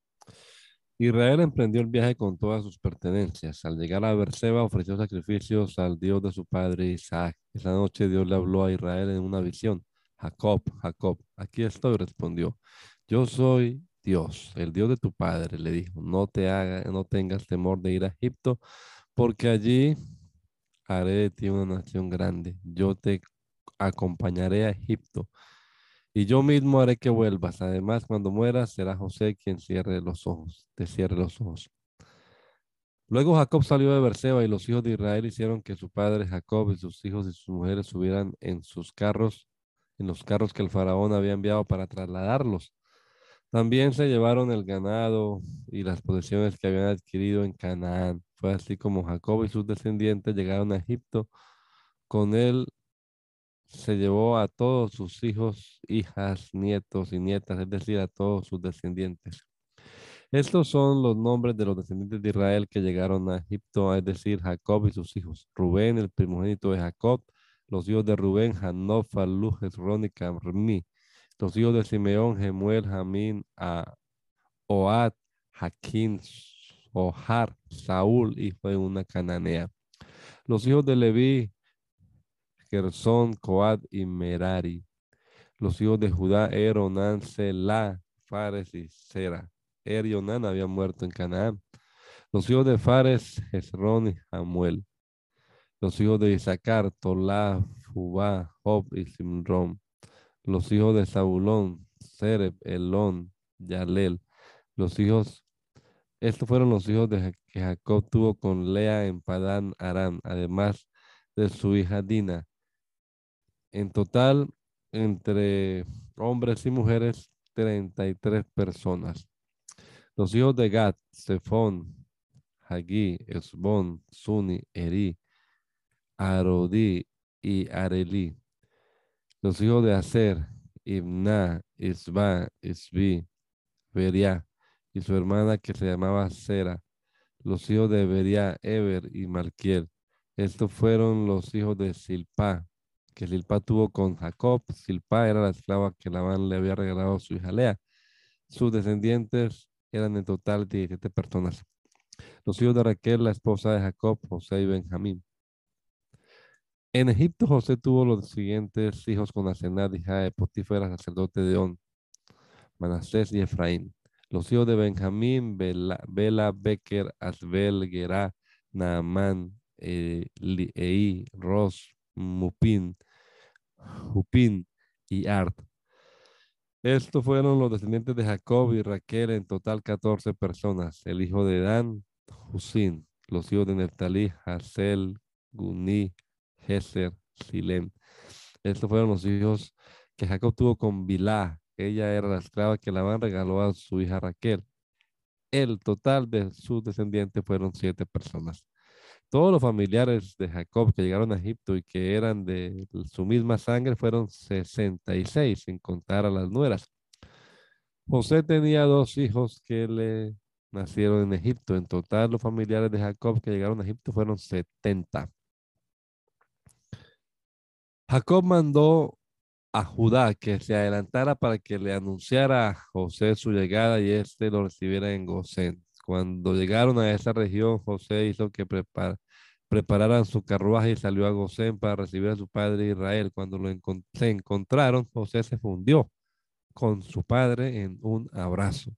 Israel emprendió el viaje con todas sus pertenencias. Al llegar a Berseba ofreció sacrificios al Dios de su padre Isaac. Esa noche Dios le habló a Israel en una visión. Jacob, Jacob, aquí estoy, respondió. Yo soy Dios, el Dios de tu padre, le dijo. No te haga, no tengas temor de ir a Egipto, porque allí haré de ti una nación grande. Yo te acompañaré a Egipto y yo mismo haré que vuelvas. Además, cuando mueras, será José quien cierre los ojos, te cierre los ojos. Luego Jacob salió de Berseba y los hijos de Israel hicieron que su padre Jacob y sus hijos y sus mujeres subieran en sus carros, en los carros que el faraón había enviado para trasladarlos. También se llevaron el ganado y las posesiones que habían adquirido en Canaán. Fue así como Jacob y sus descendientes llegaron a Egipto. Con él se llevó a todos sus hijos, hijas, nietos y nietas, es decir, a todos sus descendientes. Estos son los nombres de los descendientes de Israel que llegaron a Egipto, es decir, Jacob y sus hijos. Rubén, el primogénito de Jacob, los hijos de Rubén, Hanof, Alu, Hezron y. Los hijos de Simeón, Gemuel, Jamín, a Oad, Jaquín, Ohar, Saúl, hijo de una cananea. Los hijos de Leví, Gersón, Coad y Merari. Los hijos de Judá, Er, Onán, Selah, Fares y Sera. Er y Onán habían muerto en Canaán. Los hijos de Fares, Hezrón y Samuel. Los hijos de Isaacar, Tolá, Fubá, Job y Simrón. Los hijos de Zabulón, Sereb, Elón, Yalel. Los hijos, estos fueron los hijos de que Jacob tuvo con Lea en Padán Arán, además de su hija Dina. En total, entre hombres y mujeres, 33 personas. Los hijos de Gad, Sefón, Hagí, Esbón, Suni, Eri, Arodí y Areli. Los hijos de Aser, Ibna, Isba, Isbi, Beria y su hermana que se llamaba Sera. Los hijos de Beria, Eber y Malquiel. Estos fueron los hijos de Silpa, que Silpa tuvo con Jacob. Silpa era la esclava que Labán le había regalado a su hija Lea. Sus descendientes eran en total 17 personas. Los hijos de Raquel, la esposa de Jacob, José y Benjamín. En Egipto, José tuvo los siguientes hijos con Asenad, hija de Potífera, sacerdote de On, Manasés y Efraín. Los hijos de Benjamín, Bela, Becker, Asbel, Gerá, Naamán, eh, Ei, Ros, Mupin, Jupín y Art. Estos fueron los descendientes de Jacob y Raquel, en total 14 personas. El hijo de Dan, Husin. Los hijos de Neftalí, Hasel, Guni, Geser, Silem. Estos fueron los hijos que Jacob tuvo con Bilá. Ella era la esclava que Labán regaló a su hija Raquel. El total de sus descendientes fueron siete personas todos los familiares de Jacob que llegaron a Egipto y que eran de su misma sangre fueron 66, sin contar a las nueras. José tenía dos hijos que le nacieron en Egipto. En total, los familiares de Jacob que llegaron a Egipto fueron 70. Jacob mandó a Judá que se adelantara para que le anunciara a José su llegada y éste lo recibiera en Gosén. Cuando llegaron a esa región, José hizo que prepararan su carruaje y salió a Gosén para recibir a su padre Israel. Cuando lo se encontraron, José se fundió con su padre en un abrazo.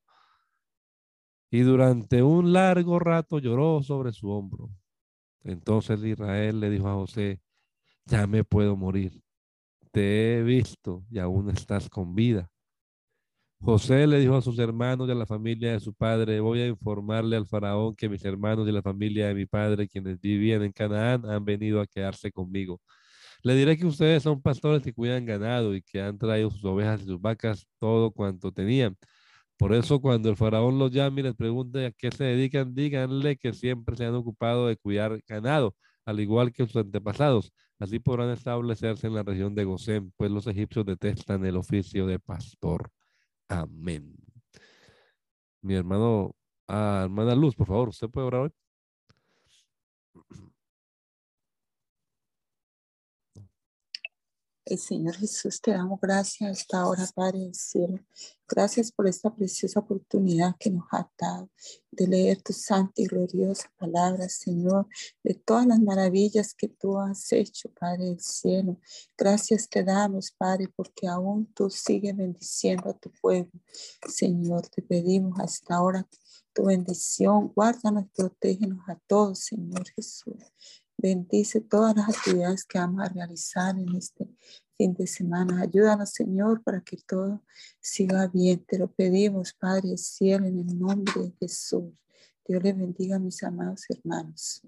Y durante un largo rato lloró sobre su hombro. Entonces Israel le dijo a José, ya me puedo morir. Te he visto y aún estás con vida. José le dijo a sus hermanos y a la familia de su padre, voy a informarle al faraón que mis hermanos y la familia de mi padre, quienes vivían en Canaán, han venido a quedarse conmigo. Le diré que ustedes son pastores que cuidan ganado y que han traído sus ovejas y sus vacas, todo cuanto tenían. Por eso cuando el faraón los llame y les pregunte a qué se dedican, díganle que siempre se han ocupado de cuidar ganado, al igual que sus antepasados. Así podrán establecerse en la región de Gosén, pues los egipcios detestan el oficio de pastor. Amén. Mi hermano, ah, hermana Luz, por favor, ¿usted puede orar hoy? Señor Jesús, te damos gracias esta hora, Padre del cielo. Gracias por esta preciosa oportunidad que nos ha dado de leer tu santa y gloriosa palabra, Señor, de todas las maravillas que tú has hecho, Padre del cielo. Gracias te damos, Padre, porque aún tú sigues bendiciendo a tu pueblo. Señor, te pedimos hasta ahora tu bendición. Guárdanos y protégenos a todos, Señor Jesús. Bendice todas las actividades que vamos a realizar en este fin de semana. Ayúdanos, Señor, para que todo siga bien. Te lo pedimos, Padre cielo, en el nombre de Jesús. Dios le bendiga mis amados hermanos.